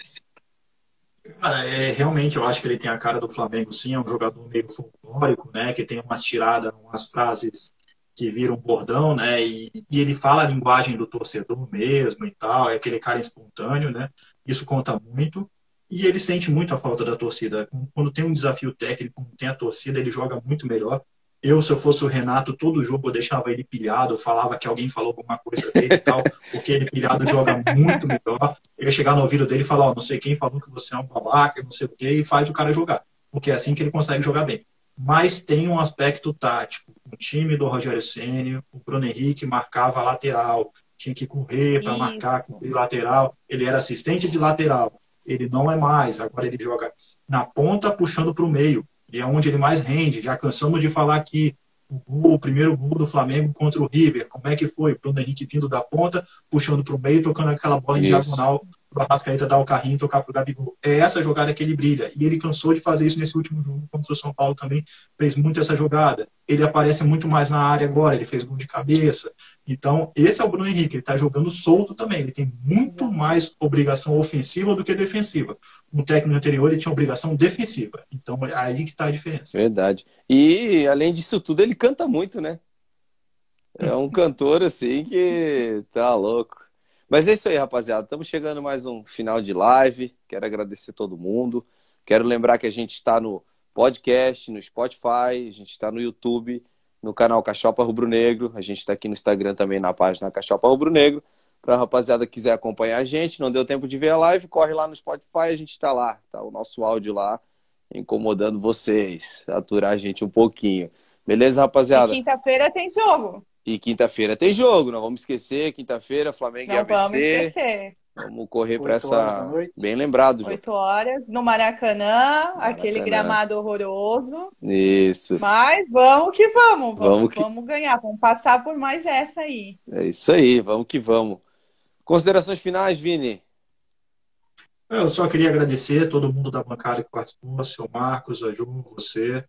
Cara, é, realmente eu acho que ele tem a cara do Flamengo, sim, é um jogador meio folclórico, né? Que tem umas tiradas, umas frases que vira um bordão, né? E, e, ele fala a linguagem do torcedor mesmo e tal, é aquele cara espontâneo, né? Isso conta muito. E ele sente muito a falta da torcida. Quando tem um desafio técnico, quando tem a torcida, ele joga muito melhor. Eu, se eu fosse o Renato, todo jogo eu deixava ele pilhado, falava que alguém falou alguma coisa dele e tal, porque ele pilhado joga muito melhor. Ele ia chegar no ouvido dele e falar, ó, oh, não sei quem falou que você é um babaca, não sei o quê, e faz o cara jogar. Porque é assim que ele consegue jogar bem mas tem um aspecto tático. O time do Rogério Ceni, o Bruno Henrique marcava lateral, tinha que correr para marcar de lateral. Ele era assistente de lateral. Ele não é mais. Agora ele joga na ponta, puxando para o meio. E é onde ele mais rende. Já cansamos de falar que o, gol, o primeiro gol do Flamengo contra o River, como é que foi? Bruno Henrique vindo da ponta, puxando para o meio, tocando aquela bola em Isso. diagonal o Arrascaeta dar o carrinho e tocar pro Gabigol. É essa jogada que ele brilha. E ele cansou de fazer isso nesse último jogo contra o São Paulo também. Fez muito essa jogada. Ele aparece muito mais na área agora, ele fez gol de cabeça. Então, esse é o Bruno Henrique. Ele está jogando solto também. Ele tem muito mais obrigação ofensiva do que defensiva. No técnico anterior, ele tinha obrigação defensiva. Então, é aí que está a diferença. Verdade. E, além disso tudo, ele canta muito, né? É um cantor, assim, que tá louco. Mas é isso aí, rapaziada. Estamos chegando mais um final de live. Quero agradecer todo mundo. Quero lembrar que a gente está no podcast, no Spotify, a gente está no YouTube, no canal Cachopa Rubro Negro. A gente está aqui no Instagram também na página Cachopa Rubro Negro. Para a rapaziada que quiser acompanhar a gente, não deu tempo de ver a live, corre lá no Spotify, a gente está lá. Tá o nosso áudio lá, incomodando vocês, aturar a gente um pouquinho. Beleza, rapaziada? Quinta-feira tem jogo. E quinta-feira tem jogo, não vamos esquecer. Quinta-feira, Flamengo não e ABC. Vamos esquecer. Vamos correr para essa. Bem lembrado, João. 8 horas no Maracanã, Maracanã, aquele gramado horroroso. Isso. Mas vamos que vamos. Vamos, vamos, que... vamos ganhar. Vamos passar por mais essa aí. É isso aí, vamos que vamos. Considerações finais, Vini? Eu só queria agradecer todo mundo da bancada que participou, seu Marcos, a Ju, você,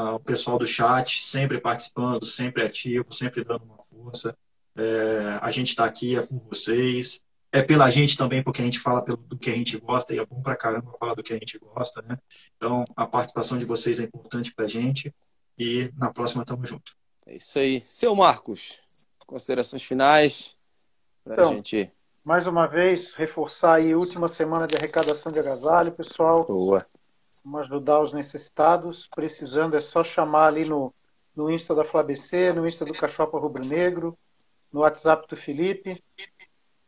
o pessoal do chat sempre participando, sempre ativo, sempre dando uma força. É, a gente está aqui, é por vocês. É pela gente também, porque a gente fala pelo, do que a gente gosta e é bom pra caramba falar do que a gente gosta, né? Então, a participação de vocês é importante pra gente e na próxima tamo junto. É isso aí. Seu Marcos, considerações finais pra então, gente. Mais uma vez, reforçar aí última semana de arrecadação de agasalho, pessoal. Boa. Vamos ajudar os necessitados. Precisando é só chamar ali no, no Insta da FlaBC, no Insta do Cachopa Rubro Negro, no WhatsApp do Felipe,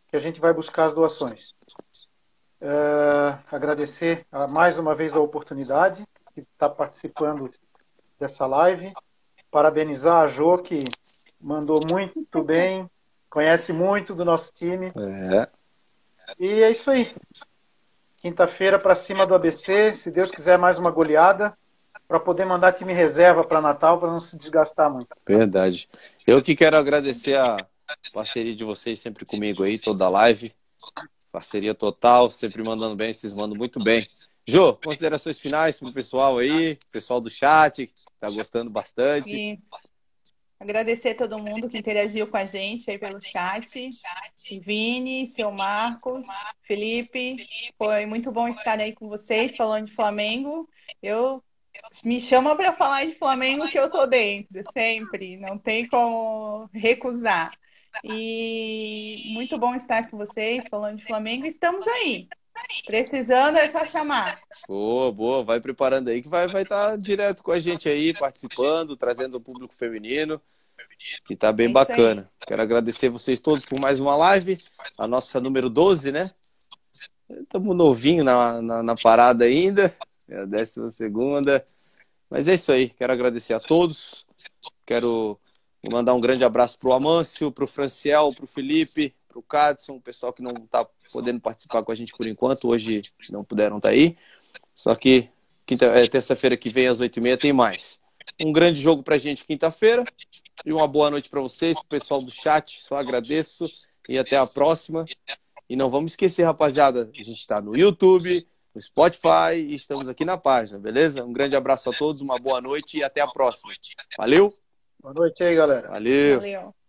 que a gente vai buscar as doações. Uh, agradecer mais uma vez a oportunidade de estar participando dessa live. Parabenizar a Jo, que mandou muito bem, conhece muito do nosso time. É. E é isso aí. Quinta-feira para cima do ABC, se Deus quiser mais uma goleada, para poder mandar time reserva para Natal, para não se desgastar muito. Verdade. Eu que quero agradecer a parceria de vocês sempre comigo aí, toda a live. Parceria total, sempre mandando bem, vocês mandam muito bem. Jô, considerações finais para o pessoal aí, pessoal do chat, que está gostando bastante. Sim. Agradecer a todo mundo que interagiu com a gente aí pelo chat. Vini, seu Marcos, Felipe. Foi muito bom estar aí com vocês falando de Flamengo. Eu me chama para falar de Flamengo que eu tô dentro, sempre. Não tem como recusar. E muito bom estar com vocês falando de Flamengo. Estamos aí. Precisando é só chamar. Boa, boa. Vai preparando aí que vai vai estar tá direto com a gente aí, participando, trazendo o público feminino, que está bem é bacana. Quero agradecer vocês todos por mais uma live, a nossa número 12, né? Estamos novinho na, na, na, parada ainda, é a décima segunda. Mas é isso aí, quero agradecer a todos. Quero mandar um grande abraço para o Amâncio, para o Franciel, para o Felipe, para o Cadson, o pessoal que não está podendo participar com a gente por enquanto, hoje não puderam estar tá aí. Só que quinta, é, terça-feira que vem, às oito e meia, tem mais. Um grande jogo para a gente quinta-feira. E uma boa noite para vocês, para o pessoal do chat. Só agradeço e até a próxima. E não vamos esquecer, rapaziada, a gente está no YouTube, no Spotify e estamos aqui na página, beleza? Um grande abraço a todos, uma boa noite e até a próxima. Valeu! Boa noite aí, galera. Valeu! Valeu.